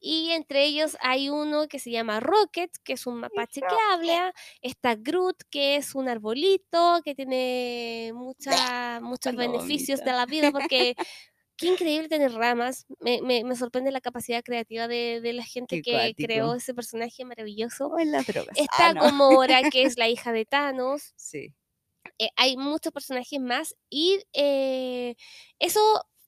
[SPEAKER 1] Y entre ellos hay uno que se llama Rocket, que es un mapache que habla. Está Groot, que es un arbolito, que tiene mucha, muchos beneficios de la vida, porque (laughs) qué increíble tener ramas. Me, me- me sorprende la capacidad creativa de, de la gente
[SPEAKER 3] Qué
[SPEAKER 1] que creó ese personaje maravilloso. Está
[SPEAKER 3] Ah, no.
[SPEAKER 1] Que (laughs) es la hija de Thanos
[SPEAKER 3] Sí.
[SPEAKER 1] Eh, hay muchos personajes más y eh, eso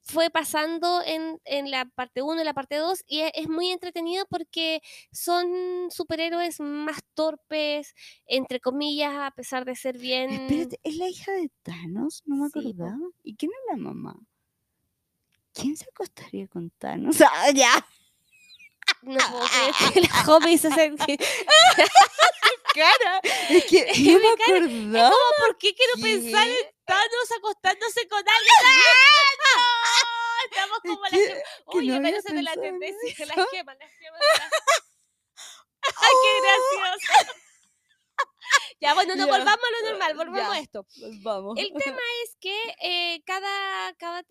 [SPEAKER 1] fue pasando en, en la parte 1 y la parte 2 y es, muy entretenido porque son superhéroes más torpes, entre comillas, a pesar de ser bien...
[SPEAKER 3] Espérate, ¿es la hija de Thanos? No me
[SPEAKER 1] Sí,
[SPEAKER 3] acordaba. ¿Y quién es la mamá? ¿Quién se acostaría con Thanos? (laughs) Ah, ya.
[SPEAKER 1] No puedo creer que la joven hizo ese...
[SPEAKER 3] Cara. Es que no
[SPEAKER 1] Mi
[SPEAKER 3] me acordaba.
[SPEAKER 1] ¿Por qué quiero pensar
[SPEAKER 3] ¿Qué?
[SPEAKER 1] en (laughs) Thanos acostándose con alguien? ¡Ah, no! (laughs) Estamos
[SPEAKER 3] Es
[SPEAKER 1] como las
[SPEAKER 3] que-
[SPEAKER 1] gemas. Oye,
[SPEAKER 3] no había
[SPEAKER 1] parece de la tendencia, (laughs) las gemas, las gemas de la... ¡Ay, qué gracioso! Ya, bueno, no volvamos a lo normal, volvamos a esto.
[SPEAKER 3] Pues vamos.
[SPEAKER 1] El tema (laughs) es que eh, cada, cada,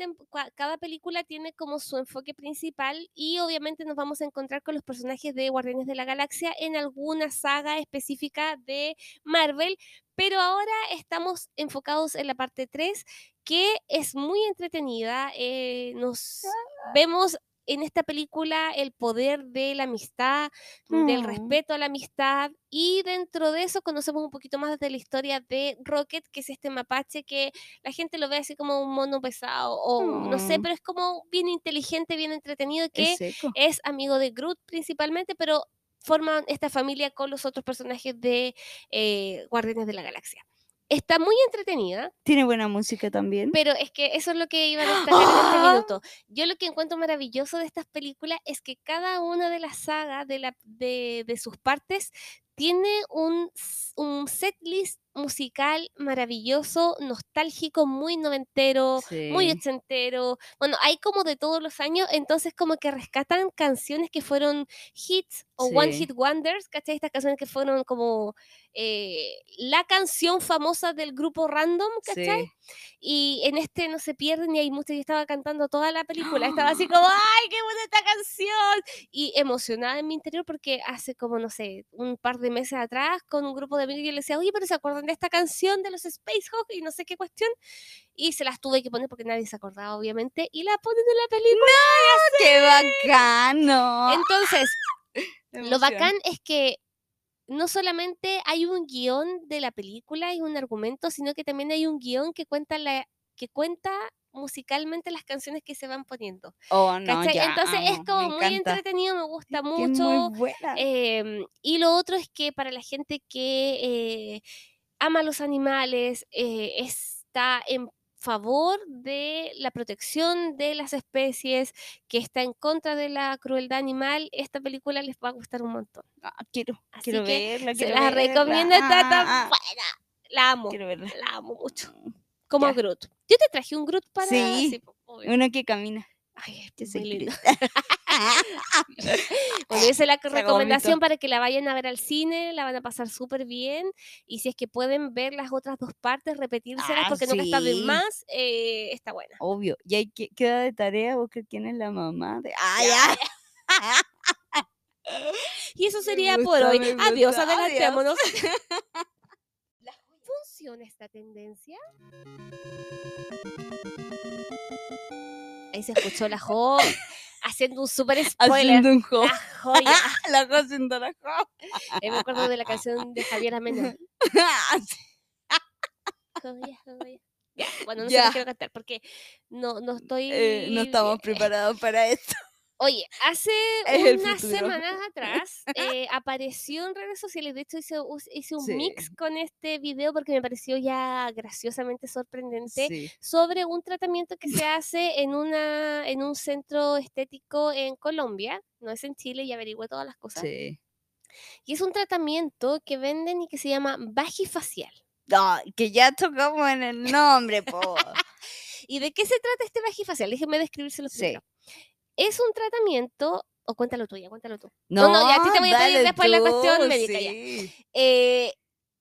[SPEAKER 1] cada película tiene como su enfoque principal y obviamente nos vamos a encontrar con los personajes de Guardianes de la Galaxia en alguna saga específica de Marvel, pero ahora estamos enfocados en la parte 3 que es muy entretenida. eh, nos vemos en esta película el poder de la amistad, del
[SPEAKER 3] Mm.
[SPEAKER 1] respeto a la amistad y dentro de eso conocemos un poquito más de la historia de Rocket, que es este mapache que la gente lo ve así como un mono pesado o no sé,
[SPEAKER 3] Mm.
[SPEAKER 1] pero es como bien inteligente, bien entretenido que
[SPEAKER 3] Es
[SPEAKER 1] amigo de Groot principalmente, pero forman esta familia con los otros personajes de eh, Guardianes de la Galaxia. Está muy entretenida,
[SPEAKER 3] Tiene buena música también.
[SPEAKER 1] pero es que eso es lo que iba a destacar en este (gasps) minuto. Yo lo que encuentro maravilloso de estas películas es que cada una de las sagas, de, la, de, de sus partes, tiene un, un setlist musical maravilloso, nostálgico, muy noventero, muy
[SPEAKER 3] Sí.
[SPEAKER 1] ochentero. Bueno, hay como de todos los años, entonces como que rescatan canciones que fueron hits o one
[SPEAKER 3] Sí.
[SPEAKER 1] hit wonders, ¿cachai? Estas canciones que fueron como eh, la canción famosa del grupo random, ¿cachai?
[SPEAKER 3] Sí.
[SPEAKER 1] Y en este no se pierden y hay mucho. Yo estaba cantando toda la película. Estaba así como, ¡ay, qué buena esta canción! Y emocionada en mi interior porque hace como, no sé, un par de meses atrás con un grupo de amigos yo les decía, oye, pero ¿se acuerdan esta canción de los Space Hawk? Y no sé qué cuestión. Y se las tuve que poner porque nadie se acordaba, obviamente. Y la ponen en la película.
[SPEAKER 3] ¡Qué bacano!
[SPEAKER 1] Entonces, (laughs) lo bacán es que no solamente hay un guion de la película y un argumento, sino que también hay un guion que cuenta la que cuenta musicalmente las canciones que se van poniendo.
[SPEAKER 3] Oh, no, ya
[SPEAKER 1] Entonces es
[SPEAKER 3] amo,
[SPEAKER 1] como
[SPEAKER 3] me
[SPEAKER 1] muy entretenido, me gusta
[SPEAKER 3] es
[SPEAKER 1] mucho.
[SPEAKER 3] muy buena.
[SPEAKER 1] em, y lo otro es que para la gente que eh, ama los animales, eh, está en favor de la protección de las especies, que está en contra de la crueldad animal, esta película les va a gustar un montón.
[SPEAKER 3] Ah, quiero,
[SPEAKER 1] Así
[SPEAKER 3] quiero
[SPEAKER 1] que
[SPEAKER 3] verla.
[SPEAKER 1] Se la recomiendo, está
[SPEAKER 3] Ah,
[SPEAKER 1] tan
[SPEAKER 3] ah, ah,
[SPEAKER 1] buena. La amo,
[SPEAKER 3] Quiero verla.
[SPEAKER 1] la amo mucho. Como
[SPEAKER 3] Ya.
[SPEAKER 1] Groot. Yo te traje un Groot para...
[SPEAKER 3] Sí.
[SPEAKER 1] obvio.
[SPEAKER 3] Uno que camina.
[SPEAKER 1] Ay, es
[SPEAKER 3] soy
[SPEAKER 1] muy lindo. (laughs) (laughs) Bueno, esa es la recomendación para que la vayan a ver al cine, la van a pasar súper bien. Y si es que pueden ver las otras dos partes, repetírselas
[SPEAKER 3] Ah,
[SPEAKER 1] porque nunca está
[SPEAKER 3] sí.
[SPEAKER 1] más, eh, está buena.
[SPEAKER 3] Obvio. Y ahí que- queda de tarea buscar quién es la mamá de. ¡Ah, ya! (laughs)
[SPEAKER 1] Y eso sería por
[SPEAKER 3] gusta,
[SPEAKER 1] hoy. Adiós,
[SPEAKER 3] gusta, adiós.
[SPEAKER 1] adelantémonos. (laughs) ¿Funciona esta tendencia? Ahí se escuchó la Jo haciendo un super spoiler.
[SPEAKER 3] Haciendo un jo.
[SPEAKER 1] La joya. (laughs)
[SPEAKER 3] La jo haciendo la jo.
[SPEAKER 1] Ahí me acuerdo de la canción de Javier Amena. (laughs) Joya, joya. Ya, bueno, no sé qué quiero cantar porque no, no estoy.
[SPEAKER 3] Eh, no estamos (laughs) preparados para esto.
[SPEAKER 1] Oye, hace (laughs) unas semanas (laughs) atrás eh, apareció en redes sociales. De hecho, hice, un
[SPEAKER 3] Sí.
[SPEAKER 1] mix con este video porque me pareció ya graciosamente sorprendente
[SPEAKER 3] Sí.
[SPEAKER 1] sobre un tratamiento que se hace en, una, en un centro estético en Colombia. No es en Chile y averigüé todas las cosas.
[SPEAKER 3] Sí.
[SPEAKER 1] Y es un tratamiento que venden y que se llama Vagifacial.
[SPEAKER 3] No, que ya tocamos en el nombre, po. (laughs)
[SPEAKER 1] ¿Y de qué se trata este vagifacial? Déjenme describírselo
[SPEAKER 3] Sí.
[SPEAKER 1] Es un tratamiento, o cuéntalo tú ya, cuéntalo tú.
[SPEAKER 3] No,
[SPEAKER 1] no, ya, a ti te voy a pedir después la
[SPEAKER 3] tú,
[SPEAKER 1] cuestión médica, ya. Eh,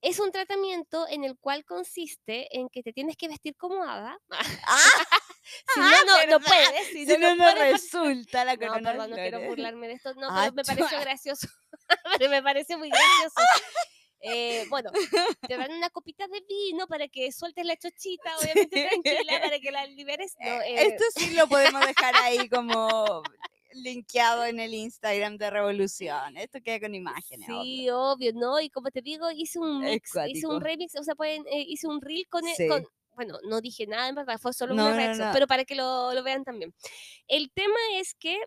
[SPEAKER 1] es un tratamiento en el cual consiste en que te tienes que vestir como hada. (laughs) si no,
[SPEAKER 3] ah,
[SPEAKER 1] no, no
[SPEAKER 3] ¿verdad?
[SPEAKER 1] puedes. Si,
[SPEAKER 3] Si
[SPEAKER 1] no,
[SPEAKER 3] no,
[SPEAKER 1] no
[SPEAKER 3] no
[SPEAKER 1] puedes.
[SPEAKER 3] resulta la
[SPEAKER 1] No,
[SPEAKER 3] corona.
[SPEAKER 1] perdón, no quiero burlarme de esto. No,
[SPEAKER 3] Ah,
[SPEAKER 1] pero me pareció gracioso. (laughs) pero me parece muy gracioso. (laughs) Eh, bueno, te dan una copita de vino para que sueltes la chochita, obviamente tranquila, para que la (laughs) liberes. No, eh,
[SPEAKER 3] Esto sí lo podemos dejar (laughs) ahí como linkeado en el Instagram de Revolución. Esto queda con imágenes.
[SPEAKER 1] Sí, obvio, ¿no? Y como te digo, hice un mix, hice un remix, o sea, pueden, eh, hice un reel con, e-
[SPEAKER 3] Sí.
[SPEAKER 1] con- bueno, no dije nada en verdad, fue solo
[SPEAKER 3] No,
[SPEAKER 1] una
[SPEAKER 3] no,
[SPEAKER 1] reacción,
[SPEAKER 3] no.
[SPEAKER 1] pero para que lo, lo vean también. El tema es que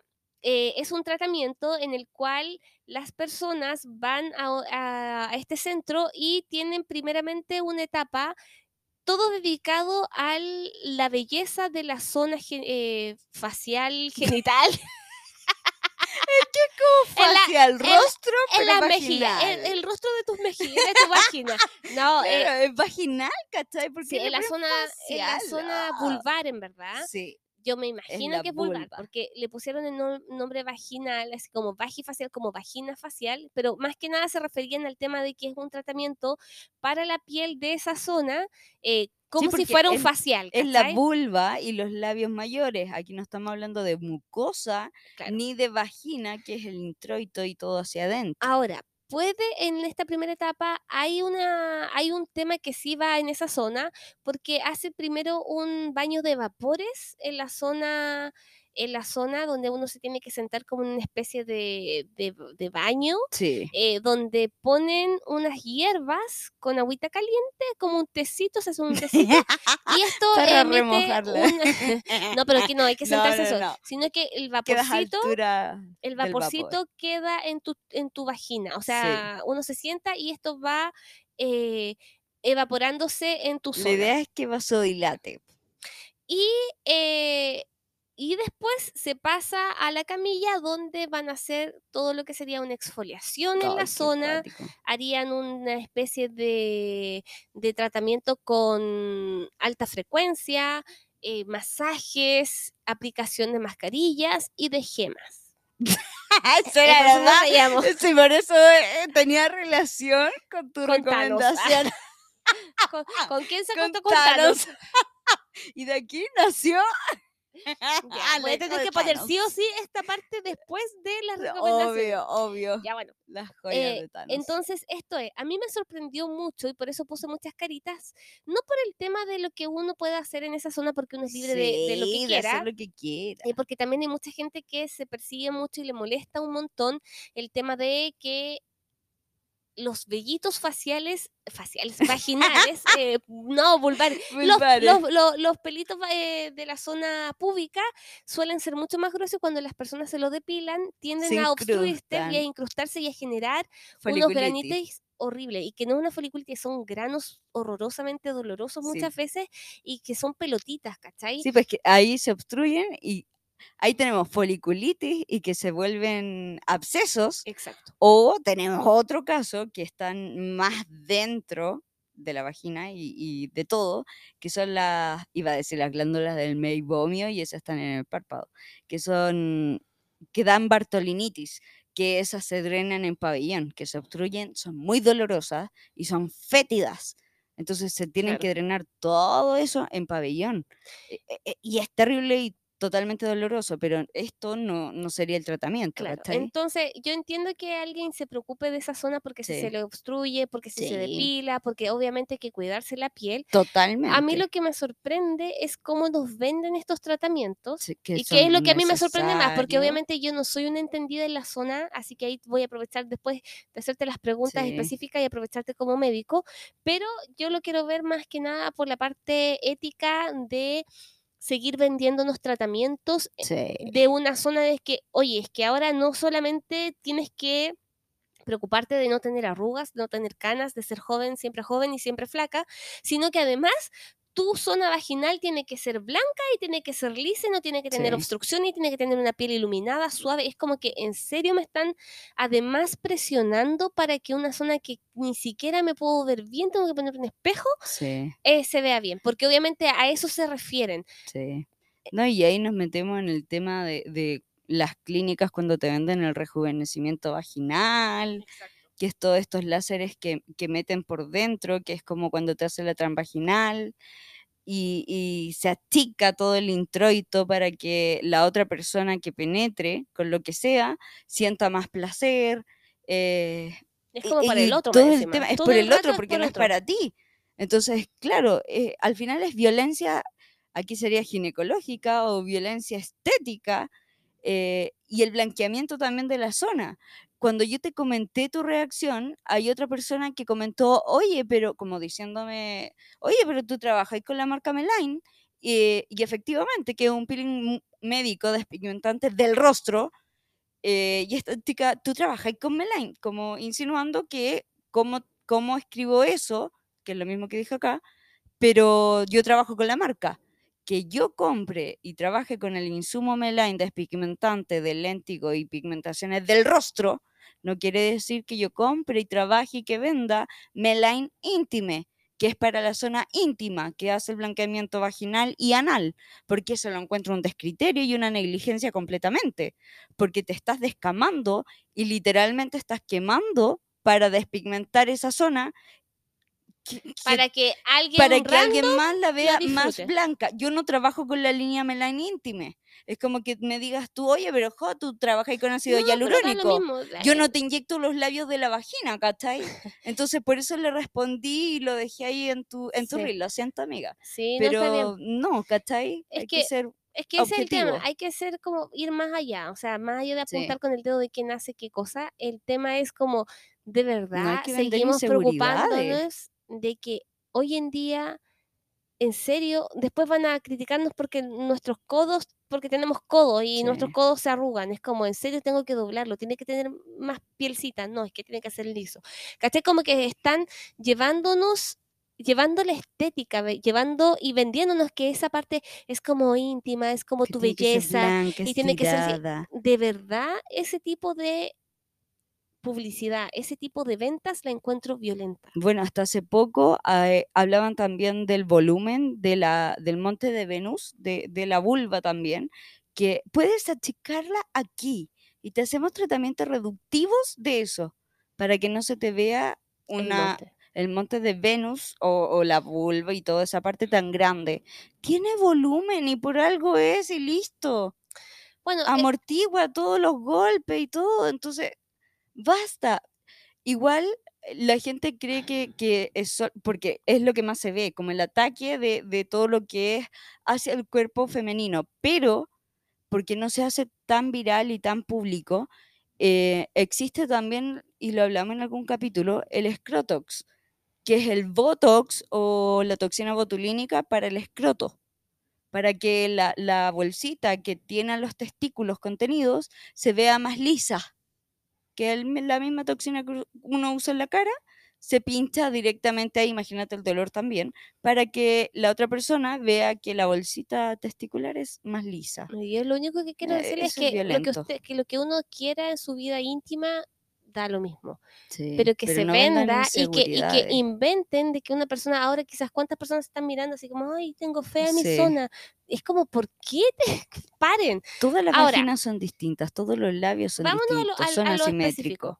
[SPEAKER 1] eh, es un tratamiento en el cual las personas van a, o- a- a este centro y tienen primeramente una etapa todo dedicado a la belleza de la zona gen- eh, facial, (laughs) genital, (laughs) en la-
[SPEAKER 3] Facial,
[SPEAKER 1] en-
[SPEAKER 3] rostro,
[SPEAKER 1] en
[SPEAKER 3] pero
[SPEAKER 1] la mejilla, el, el rostro de tus mejillas, de tu vagina. No, eh,
[SPEAKER 3] Claro, es vaginal, ¿cachai? Porque
[SPEAKER 1] sí, en la zona, en la zona
[SPEAKER 3] vulvar
[SPEAKER 1] vulvar, en verdad.
[SPEAKER 3] Sí.
[SPEAKER 1] Yo me imagino que es vulvar,
[SPEAKER 3] vulva.
[SPEAKER 1] porque le pusieron el nom- nombre vaginal, así como vagifacial, como vagina facial, pero más que nada se referían al tema de que es un tratamiento para la piel de esa zona, eh, como si fuera un
[SPEAKER 3] es-
[SPEAKER 1] facial.
[SPEAKER 3] Es la vulva y los labios mayores. Aquí no estamos hablando de mucosa
[SPEAKER 1] Claro.
[SPEAKER 3] ni de vagina, que es el introito y todo hacia adentro.
[SPEAKER 1] Ahora, puede en esta primera etapa hay una hay un tema que sí va en esa zona porque hace primero un baño de vapores en la zona en la zona donde uno se tiene que sentar como en una especie de, de- de baño
[SPEAKER 3] Sí.
[SPEAKER 1] eh, donde ponen unas hierbas con agüita caliente como un tecito se hace un tecito (laughs) y esto
[SPEAKER 3] Para remojarla.
[SPEAKER 1] una- (laughs) no pero aquí no hay que
[SPEAKER 3] No,
[SPEAKER 1] sentarse
[SPEAKER 3] no,
[SPEAKER 1] eso
[SPEAKER 3] no.
[SPEAKER 1] sino que el vaporcito el
[SPEAKER 3] vapor.
[SPEAKER 1] vaporcito queda en tu, en tu vagina. O
[SPEAKER 3] Sí.
[SPEAKER 1] sea, uno se sienta y esto va eh, evaporándose en tu
[SPEAKER 3] La
[SPEAKER 1] zona.
[SPEAKER 3] idea es que vasodilate.
[SPEAKER 1] Y, eh, y después se pasa a la camilla donde van a hacer todo lo que sería una exfoliación en la zona. Harían una especie de, de tratamiento con alta frecuencia, eh, masajes, aplicación de mascarillas y de gemas. (laughs) (laughs)
[SPEAKER 3] Eso era
[SPEAKER 1] reíamos. (laughs)
[SPEAKER 3] Sí, por eso eh, tenía relación con tu
[SPEAKER 1] Con
[SPEAKER 3] recomendación.
[SPEAKER 1] ¿Con, con quién se
[SPEAKER 3] con
[SPEAKER 1] acostó con? Thanos.
[SPEAKER 3] y de aquí nació. (laughs)
[SPEAKER 1] Ya, voy a tener
[SPEAKER 3] de
[SPEAKER 1] que poner sí o sí esta parte después de las (laughs) recomendaciones.
[SPEAKER 3] Obvio, obvio.
[SPEAKER 1] Ya bueno,
[SPEAKER 3] Las joyas
[SPEAKER 1] eh,
[SPEAKER 3] de Thanos.
[SPEAKER 1] entonces esto es, a mí me sorprendió mucho y por eso puse muchas caritas, no por el tema de lo que uno puede hacer en esa zona porque uno es libre de, de lo
[SPEAKER 3] Sí,
[SPEAKER 1] que
[SPEAKER 3] de
[SPEAKER 1] quiera,
[SPEAKER 3] hacer lo que quiera.
[SPEAKER 1] eh, porque también hay mucha gente que se persigue mucho y le molesta un montón el tema de que los vellitos faciales, faciales, (laughs) vaginales, eh, no, vulvares, los,
[SPEAKER 3] Vulvares.
[SPEAKER 1] los- los- los pelitos eh, de la zona púbica suelen ser mucho más gruesos cuando las personas se lo depilan tienden
[SPEAKER 3] Se
[SPEAKER 1] a obstruirse y a incrustarse y a generar unos granitis horribles y que no es una foliculitis, son granos horrorosamente dolorosos
[SPEAKER 3] Sí.
[SPEAKER 1] muchas veces y que son pelotitas, ¿cachai?
[SPEAKER 3] Sí, pues que ahí se obstruyen y ahí tenemos foliculitis y que se vuelven abscesos.
[SPEAKER 1] Exacto.
[SPEAKER 3] O tenemos otro caso que están más dentro de la vagina y, y de todo, que son las, iba a decir las glándulas del meibomio y esas están en el párpado, que son, que dan bartolinitis, que esas se drenan en pabellón, que se obstruyen, son muy dolorosas y son fétidas. Entonces se tienen
[SPEAKER 1] Claro.
[SPEAKER 3] que drenar todo eso en pabellón. E- e- e- Y es terrible y totalmente doloroso, pero esto no, no sería el tratamiento.
[SPEAKER 1] Entonces yo entiendo que alguien se preocupe de esa zona porque si se le obstruye, porque si se depila, porque obviamente hay que cuidarse la piel.
[SPEAKER 3] Totalmente.
[SPEAKER 1] A mí lo que me sorprende es cómo nos venden estos tratamientos
[SPEAKER 3] Sí, que
[SPEAKER 1] y qué es lo que a mí me sorprende más, porque obviamente yo no soy una entendida en la zona, así que ahí voy a aprovechar después de hacerte las preguntas específicas y aprovecharte como médico, pero yo lo quiero ver más que nada por la parte ética de seguir vendiéndonos tratamientos eh,
[SPEAKER 3] Sí.
[SPEAKER 1] de una zona de que, oye, es que ahora no solamente tienes que preocuparte de no tener arrugas, de no tener canas, de ser joven, siempre joven y siempre flaca, sino que además tu zona vaginal tiene que ser blanca y tiene que ser lisa, y no tiene que tener
[SPEAKER 3] Sí.
[SPEAKER 1] obstrucción y tiene que tener una piel iluminada, suave. Es como que en serio me están además presionando para que una zona que ni siquiera me puedo ver bien, tengo que poner un espejo,
[SPEAKER 3] Sí,
[SPEAKER 1] eh, se vea bien, porque obviamente a eso se refieren.
[SPEAKER 3] sí. No, y ahí nos metemos en el tema de, de las clínicas cuando te venden el rejuvenecimiento vaginal, que es todos estos láseres que, que meten por dentro, que es como cuando te hace la transvaginal, y, y se achica todo el introito para que la otra persona que penetre con lo que sea sienta más placer. eh,
[SPEAKER 1] Es
[SPEAKER 3] y-
[SPEAKER 1] como para el otro.
[SPEAKER 3] todo el
[SPEAKER 1] encima.
[SPEAKER 3] tema es
[SPEAKER 1] Todo
[SPEAKER 3] por el otro porque
[SPEAKER 1] por
[SPEAKER 3] no es para ti. Entonces, claro, eh, al final es violencia, aquí sería ginecológica o violencia estética eh, y el blanqueamiento también de la zona. Cuando yo te comenté tu reacción, hay otra persona que comentó, oye, pero como diciéndome, oye, pero tú trabajas con la marca Meline eh, y efectivamente que es un peeling médico despigmentante del rostro eh, y estética, tú trabajas con Meline, como insinuando que cómo, cómo escribo eso, que es lo mismo que dije acá, pero yo trabajo con la marca. Que yo compre y trabaje con el insumo Meline despigmentante del léntigo y pigmentaciones del rostro, no quiere decir que yo compre y trabaje y que venda Meline Intime, que es para la zona íntima, que hace el blanqueamiento vaginal y anal, porque eso lo encuentro un descriterio y una negligencia completamente, porque te estás descamando y literalmente estás quemando para despigmentar esa zona que-
[SPEAKER 1] Para que alguien
[SPEAKER 3] para que alguien más la vea más blanca. Yo no trabajo con la línea Meline Intime. Es como que me digas tú, oye, pero jo, tú trabajas con ácido
[SPEAKER 1] No,
[SPEAKER 3] hialurónico.
[SPEAKER 1] mismo,
[SPEAKER 3] Yo no te inyecto los labios de la vagina, ¿cachai? Entonces por eso le respondí y lo dejé ahí en tu, en tu
[SPEAKER 1] Sí.
[SPEAKER 3] reel. Lo siento, amiga.
[SPEAKER 1] Sí, no está bien.
[SPEAKER 3] Pero no, ¿cachai?
[SPEAKER 1] Es
[SPEAKER 3] Hay
[SPEAKER 1] que
[SPEAKER 3] que ser
[SPEAKER 1] Es que ese es el tema, hay que ser como ir más allá, o sea, más allá de
[SPEAKER 3] Sí.
[SPEAKER 1] apuntar con el dedo de quién hace qué cosa, el tema es como, de verdad, seguimos preocupándonos de que hoy en día, en serio, después van a criticarnos porque nuestros codos, porque tenemos codos y nuestros codos se arrugan, es como, en serio tengo que doblarlo, tiene que tener más pielcita, no, es que tiene que ser liso. ¿Cachai? Como que están llevándonos llevando la estética, llevando y vendiéndonos que esa parte es como íntima, es como
[SPEAKER 3] que
[SPEAKER 1] tu belleza,
[SPEAKER 3] blanca,
[SPEAKER 1] y tiene que ser de verdad ese tipo de publicidad, ese tipo de ventas la encuentro violenta.
[SPEAKER 3] Bueno, hasta hace poco eh, hablaban también del volumen de la, del monte de Venus, de, de la vulva también, que puedes achicarla aquí y te hacemos tratamientos reductivos de eso, para que no se te vea
[SPEAKER 1] el
[SPEAKER 3] una,
[SPEAKER 1] monte.
[SPEAKER 3] el monte de Venus o, o la vulva y toda esa parte tan grande. Tiene volumen y por algo es y listo.
[SPEAKER 1] Bueno, eh,
[SPEAKER 3] Amortigua todos los golpes y todo. Entonces, basta. Igual eh, la gente cree que, que es porque es lo que más se ve, como el ataque de, de todo lo que es hacia el cuerpo femenino, pero porque no se hace tan viral y tan público, eh, existe también, y lo hablamos en algún capítulo, el Scrotox, que es el Botox o la toxina botulínica para el escroto, para que la, la bolsita que tiene los testículos contenidos se vea más lisa, que el la misma toxina que uno usa en la cara se pincha directamente ahí, imagínate el dolor también, para que la otra persona vea que la bolsita testicular es más lisa.
[SPEAKER 1] yo lo único que quiero
[SPEAKER 3] Eh,
[SPEAKER 1] decirle es
[SPEAKER 3] eso es
[SPEAKER 1] que lo que,
[SPEAKER 3] violento.
[SPEAKER 1] usted, que lo que uno quiera en su vida íntima da lo mismo.
[SPEAKER 3] Sí,
[SPEAKER 1] pero que se
[SPEAKER 3] no
[SPEAKER 1] venda y que, y que
[SPEAKER 3] inseguridades.
[SPEAKER 1] inventen de que una persona ahora quizás cuántas personas están mirando así como, ay, tengo fea mi
[SPEAKER 3] Sí.
[SPEAKER 1] zona. Es como, ¿por qué te (laughs) paren?
[SPEAKER 3] Todas las
[SPEAKER 1] Ahora,
[SPEAKER 3] vaginas son distintas, todos los labios son
[SPEAKER 1] vámonos a lo-
[SPEAKER 3] distintos, son
[SPEAKER 1] a lo
[SPEAKER 3] asimétricos.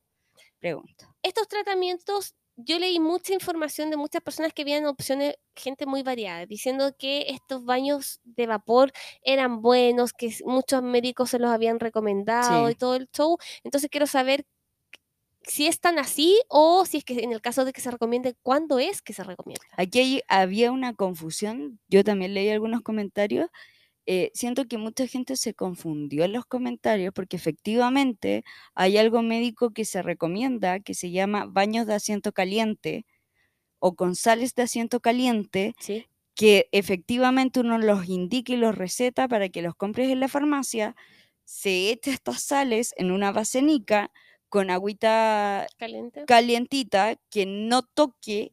[SPEAKER 3] Pregunta.
[SPEAKER 1] Estos tratamientos, yo leí mucha información de muchas personas que habían opciones, gente muy variada, diciendo que estos baños de vapor eran buenos, que muchos médicos se los habían recomendado
[SPEAKER 3] Sí.
[SPEAKER 1] y todo el show. Entonces quiero saber si es tan así o si es que en el caso de que se recomiende, ¿cuándo es que se recomienda?
[SPEAKER 3] Aquí hay- había una confusión, yo también leí algunos comentarios. eh, siento que mucha gente se confundió en los comentarios porque efectivamente hay algo médico que se recomienda que se llama baños de asiento caliente o con sales de asiento caliente
[SPEAKER 1] ¿Sí?
[SPEAKER 3] que efectivamente uno los indica y los receta para que los compres en la farmacia, se echa estas sales en una basenica con agüita
[SPEAKER 1] ¿Caliente?
[SPEAKER 3] calientita que no toque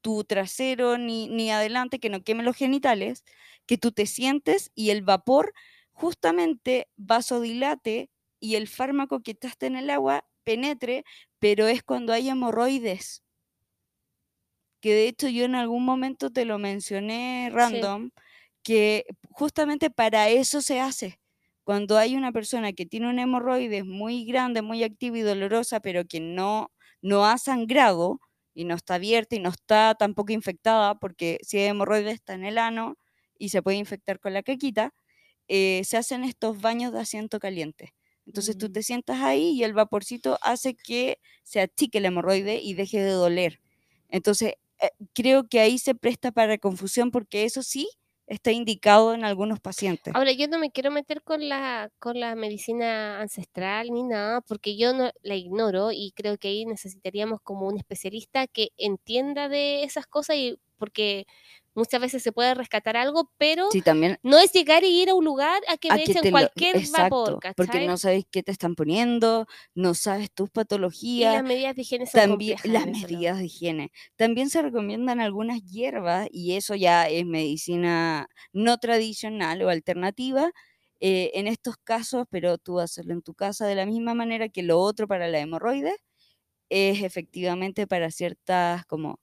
[SPEAKER 3] tu trasero ni, ni adelante, que no queme los genitales, que tú te sientes y el vapor justamente vasodilate y el fármaco que está en el agua penetre, pero es cuando hay hemorroides. Que de hecho yo en algún momento te lo mencioné random, que justamente para eso se hace. Cuando hay una persona que tiene un hemorroides muy grande, muy activa y dolorosa, pero que no, no ha sangrado y no está abierta y no está tampoco infectada, porque si hay hemorroides está en el ano y se puede infectar con la caquita, eh, se hacen estos baños de asiento caliente. Entonces tú
[SPEAKER 1] Mm.
[SPEAKER 3] te sientas ahí y el vaporcito hace que se achique el hemorroide y deje de doler. Entonces, eh, creo que ahí se presta para confusión porque eso sí está indicado en algunos pacientes.
[SPEAKER 1] Ahora, yo no me quiero meter con la, con la medicina ancestral ni nada, porque yo no la ignoro y creo que ahí necesitaríamos como un especialista que entienda de esas cosas y porque muchas veces se puede rescatar algo, pero
[SPEAKER 3] Sí, también
[SPEAKER 1] no es llegar y ir a un lugar a que
[SPEAKER 3] a
[SPEAKER 1] me
[SPEAKER 3] que
[SPEAKER 1] echen
[SPEAKER 3] lo-
[SPEAKER 1] cualquier vapor,
[SPEAKER 3] porque no sabes qué te están poniendo, no sabes tus
[SPEAKER 1] y las
[SPEAKER 3] patologías,
[SPEAKER 1] medidas de higiene son
[SPEAKER 3] también las medidas de higiene. También se recomiendan algunas hierbas y eso ya es medicina no tradicional o alternativa. eh, en estos casos, pero tú hacerlo en tu casa de la misma manera que lo otro para la hemorroides, es efectivamente para ciertas como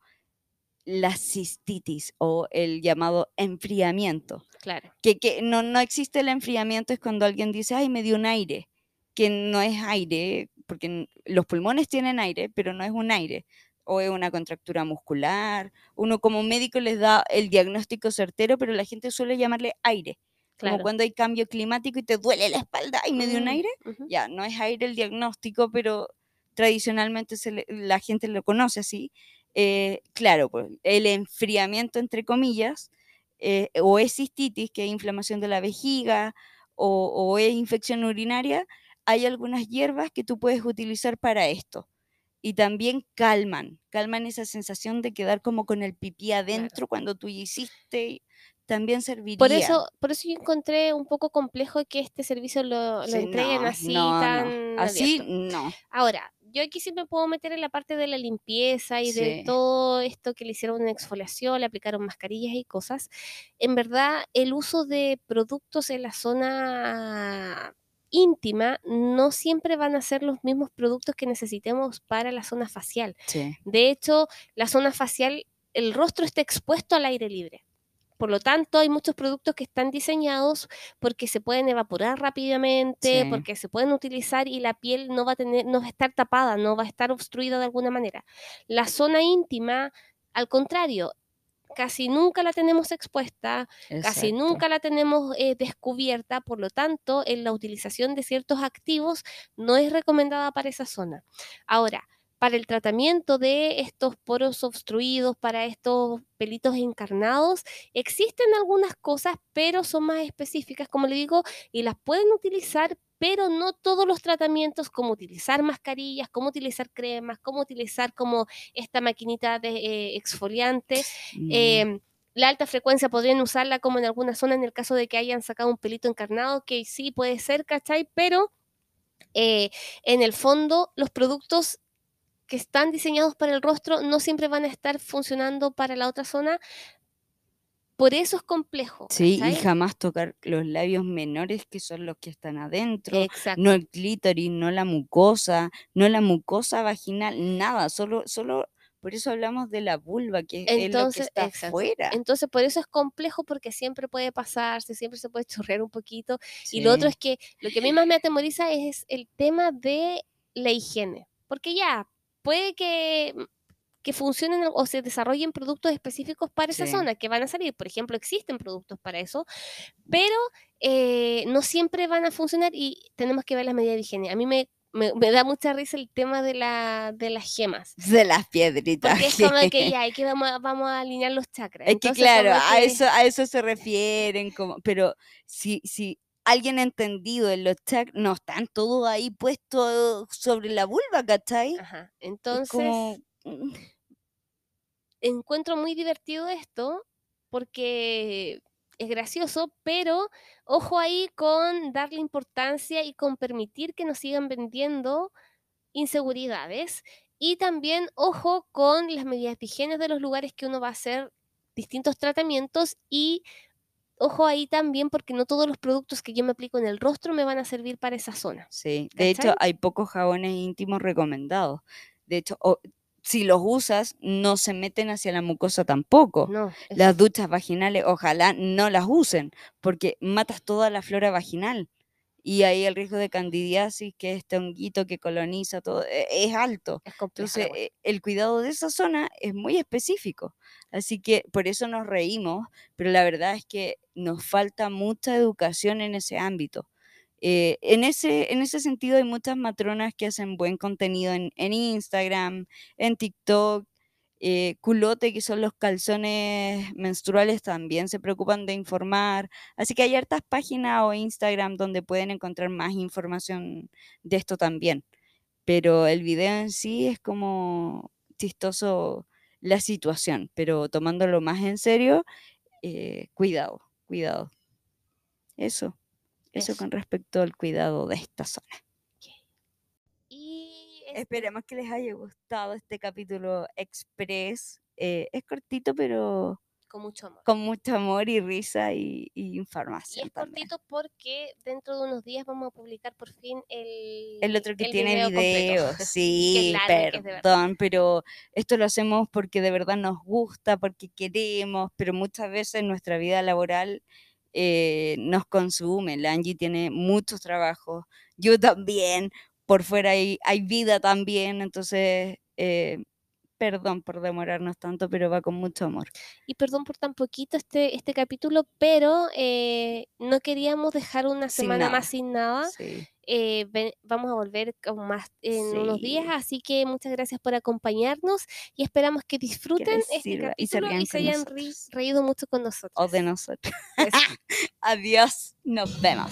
[SPEAKER 3] la cistitis o el llamado enfriamiento.
[SPEAKER 1] Claro.
[SPEAKER 3] Que, que no, no existe el enfriamiento, es cuando alguien dice, ay, me dio un aire, que no es aire, porque los pulmones tienen aire, pero no es un aire, o es una contractura muscular. Uno como médico les da el diagnóstico certero, pero la gente suele llamarle aire. Como
[SPEAKER 1] Claro.
[SPEAKER 3] cuando hay cambio climático y te duele la espalda y me dio un
[SPEAKER 1] Mm,
[SPEAKER 3] aire, ya, no es aire el diagnóstico, pero tradicionalmente se le- la gente lo conoce así. Eh, claro, pues, el enfriamiento, entre comillas, eh, o es cistitis, que es inflamación de la vejiga, o, o es infección urinaria, hay algunas hierbas que tú puedes utilizar para esto. Y también calman, calman esa sensación de quedar como con el pipí adentro cuando tú hiciste, también serviría.
[SPEAKER 1] Por eso, por eso yo encontré un poco complejo que este servicio lo, lo
[SPEAKER 3] Sí,
[SPEAKER 1] entreguen
[SPEAKER 3] no,
[SPEAKER 1] así
[SPEAKER 3] no, no.
[SPEAKER 1] tan
[SPEAKER 3] Así
[SPEAKER 1] abierto.
[SPEAKER 3] no.
[SPEAKER 1] Ahora, yo aquí sí me puedo meter en la parte de la limpieza y de todo esto que le hicieron una exfoliación, le aplicaron mascarillas y cosas. En verdad, el uso de productos en la zona íntima no siempre van a ser los mismos productos que necesitemos para la zona facial.
[SPEAKER 3] Sí.
[SPEAKER 1] De hecho, la zona facial, el rostro está expuesto al aire libre. Por lo tanto, hay muchos productos que están diseñados porque se pueden evaporar rápidamente,
[SPEAKER 3] Sí.
[SPEAKER 1] porque se pueden utilizar y la piel no va a tener, no va a estar tapada, no va a estar obstruida de alguna manera. La zona íntima, al contrario, casi nunca la tenemos expuesta, casi nunca la tenemos eh, descubierta, por lo tanto, en la utilización de ciertos activos no es recomendada para esa zona. Ahora, para el tratamiento de estos poros obstruidos, para estos pelitos encarnados, existen algunas cosas, pero son más específicas, como le digo, y las pueden utilizar, pero no todos los tratamientos, como utilizar mascarillas, como utilizar cremas, como utilizar como esta maquinita de eh, exfoliante.
[SPEAKER 3] Mm,
[SPEAKER 1] Eh, la alta frecuencia podrían usarla como en alguna zona en el caso de que hayan sacado un pelito encarnado, que sí puede ser, ¿cachai? Pero eh, en el fondo los productos que están diseñados para el rostro no siempre van a estar funcionando para la otra zona. Por eso es complejo.
[SPEAKER 3] Sí, y jamás tocar los labios menores que son los que están adentro,
[SPEAKER 1] Exacto.
[SPEAKER 3] no el clítoris, no la mucosa, no la mucosa vaginal, nada, solo, solo, por eso hablamos de la vulva, que es lo que
[SPEAKER 1] Entonces,
[SPEAKER 3] está afuera.
[SPEAKER 1] Entonces, por eso es complejo porque siempre puede pasarse, siempre se puede chorrear un poquito. Y lo otro es que lo que a mí más me atemoriza es el tema de la higiene. Porque ya, puede que, que funcionen o se desarrollen productos específicos para esa zona que van a salir. Por ejemplo, existen productos para eso, pero eh, no siempre van a funcionar y tenemos que ver las medidas de higiene. A mí me, me, me da mucha risa el tema de, la, de las gemas.
[SPEAKER 3] de las piedritas.
[SPEAKER 1] Porque es como que (laughs) ya, aquí vamos vamos a alinear los chakras.
[SPEAKER 3] Es que
[SPEAKER 1] Entonces,
[SPEAKER 3] claro, a
[SPEAKER 1] que-
[SPEAKER 3] eso, a eso se refieren, como, pero si, si alguien ha entendido en los chakras, no están todos ahí puestos sobre la vulva, ¿cachai?
[SPEAKER 1] Ajá.
[SPEAKER 3] Es
[SPEAKER 1] Entonces,
[SPEAKER 3] como, mm,
[SPEAKER 1] encuentro muy divertido esto porque es gracioso, pero ojo ahí con darle importancia y con permitir que nos sigan vendiendo inseguridades. Y también ojo con las medidas de higiene de los lugares que uno va a hacer distintos tratamientos y ojo ahí también porque no todos los productos que yo me aplico en el rostro me van a servir para esa zona.
[SPEAKER 3] Sí, de hecho hay pocos jabones íntimos recomendados. De hecho, o- si los usas, no se meten hacia la mucosa tampoco.
[SPEAKER 1] No,
[SPEAKER 3] Las duchas vaginales, ojalá no las usen, porque matas toda la flora vaginal. Y ahí el riesgo de candidiasis, que es este honguito que coloniza todo, e- es alto.
[SPEAKER 1] es
[SPEAKER 3] Entonces, eh, el cuidado de esa zona es muy específico. Así que por eso nos reímos, pero la verdad es que nos falta mucha educación en ese ámbito. Eh, en, ese, en ese sentido hay muchas matronas que hacen buen contenido en, en Instagram, en TikTok. Eh, culote, que son los calzones menstruales, también se preocupan de informar. Así que hay hartas páginas o Instagram donde pueden encontrar más información de esto también. Pero el video en sí es como chistoso la situación, pero tomándolo más en serio, eh, cuidado, cuidado. Eso, eso
[SPEAKER 1] Eso.
[SPEAKER 3] con respecto al cuidado de esta zona.
[SPEAKER 1] Y este-
[SPEAKER 3] Esperemos que les haya gustado este capítulo express. Eh, es cortito, pero
[SPEAKER 1] con mucho amor.
[SPEAKER 3] con mucho amor y risa y, y
[SPEAKER 1] Y
[SPEAKER 3] información
[SPEAKER 1] es
[SPEAKER 3] también.
[SPEAKER 1] cortito porque dentro de unos días vamos a publicar por fin el,
[SPEAKER 3] El otro que
[SPEAKER 1] el
[SPEAKER 3] tiene
[SPEAKER 1] video
[SPEAKER 3] video, (laughs) sí,
[SPEAKER 1] largo
[SPEAKER 3] perdón, pero esto lo hacemos porque de verdad nos gusta, porque queremos, pero muchas veces nuestra vida laboral eh, nos consume. La Angie tiene muchos trabajos, yo también, por fuera hay, hay vida también, entonces, eh, perdón por demorarnos tanto, pero va con mucho amor.
[SPEAKER 1] Y perdón por tan poquito este, este capítulo, pero eh, no queríamos dejar una
[SPEAKER 3] Sin
[SPEAKER 1] semana
[SPEAKER 3] nada.
[SPEAKER 1] más sin nada.
[SPEAKER 3] Sí.
[SPEAKER 1] Eh, ven- vamos a volver con más en unos días,
[SPEAKER 3] Sí.
[SPEAKER 1] así que muchas gracias por acompañarnos y esperamos que disfruten
[SPEAKER 3] les
[SPEAKER 1] este
[SPEAKER 3] sirva y se
[SPEAKER 1] capítulo y se, hayan
[SPEAKER 3] nosotros.
[SPEAKER 1] reído mucho con nosotros.
[SPEAKER 3] O de nosotros. (laughs) Adiós, nos vemos.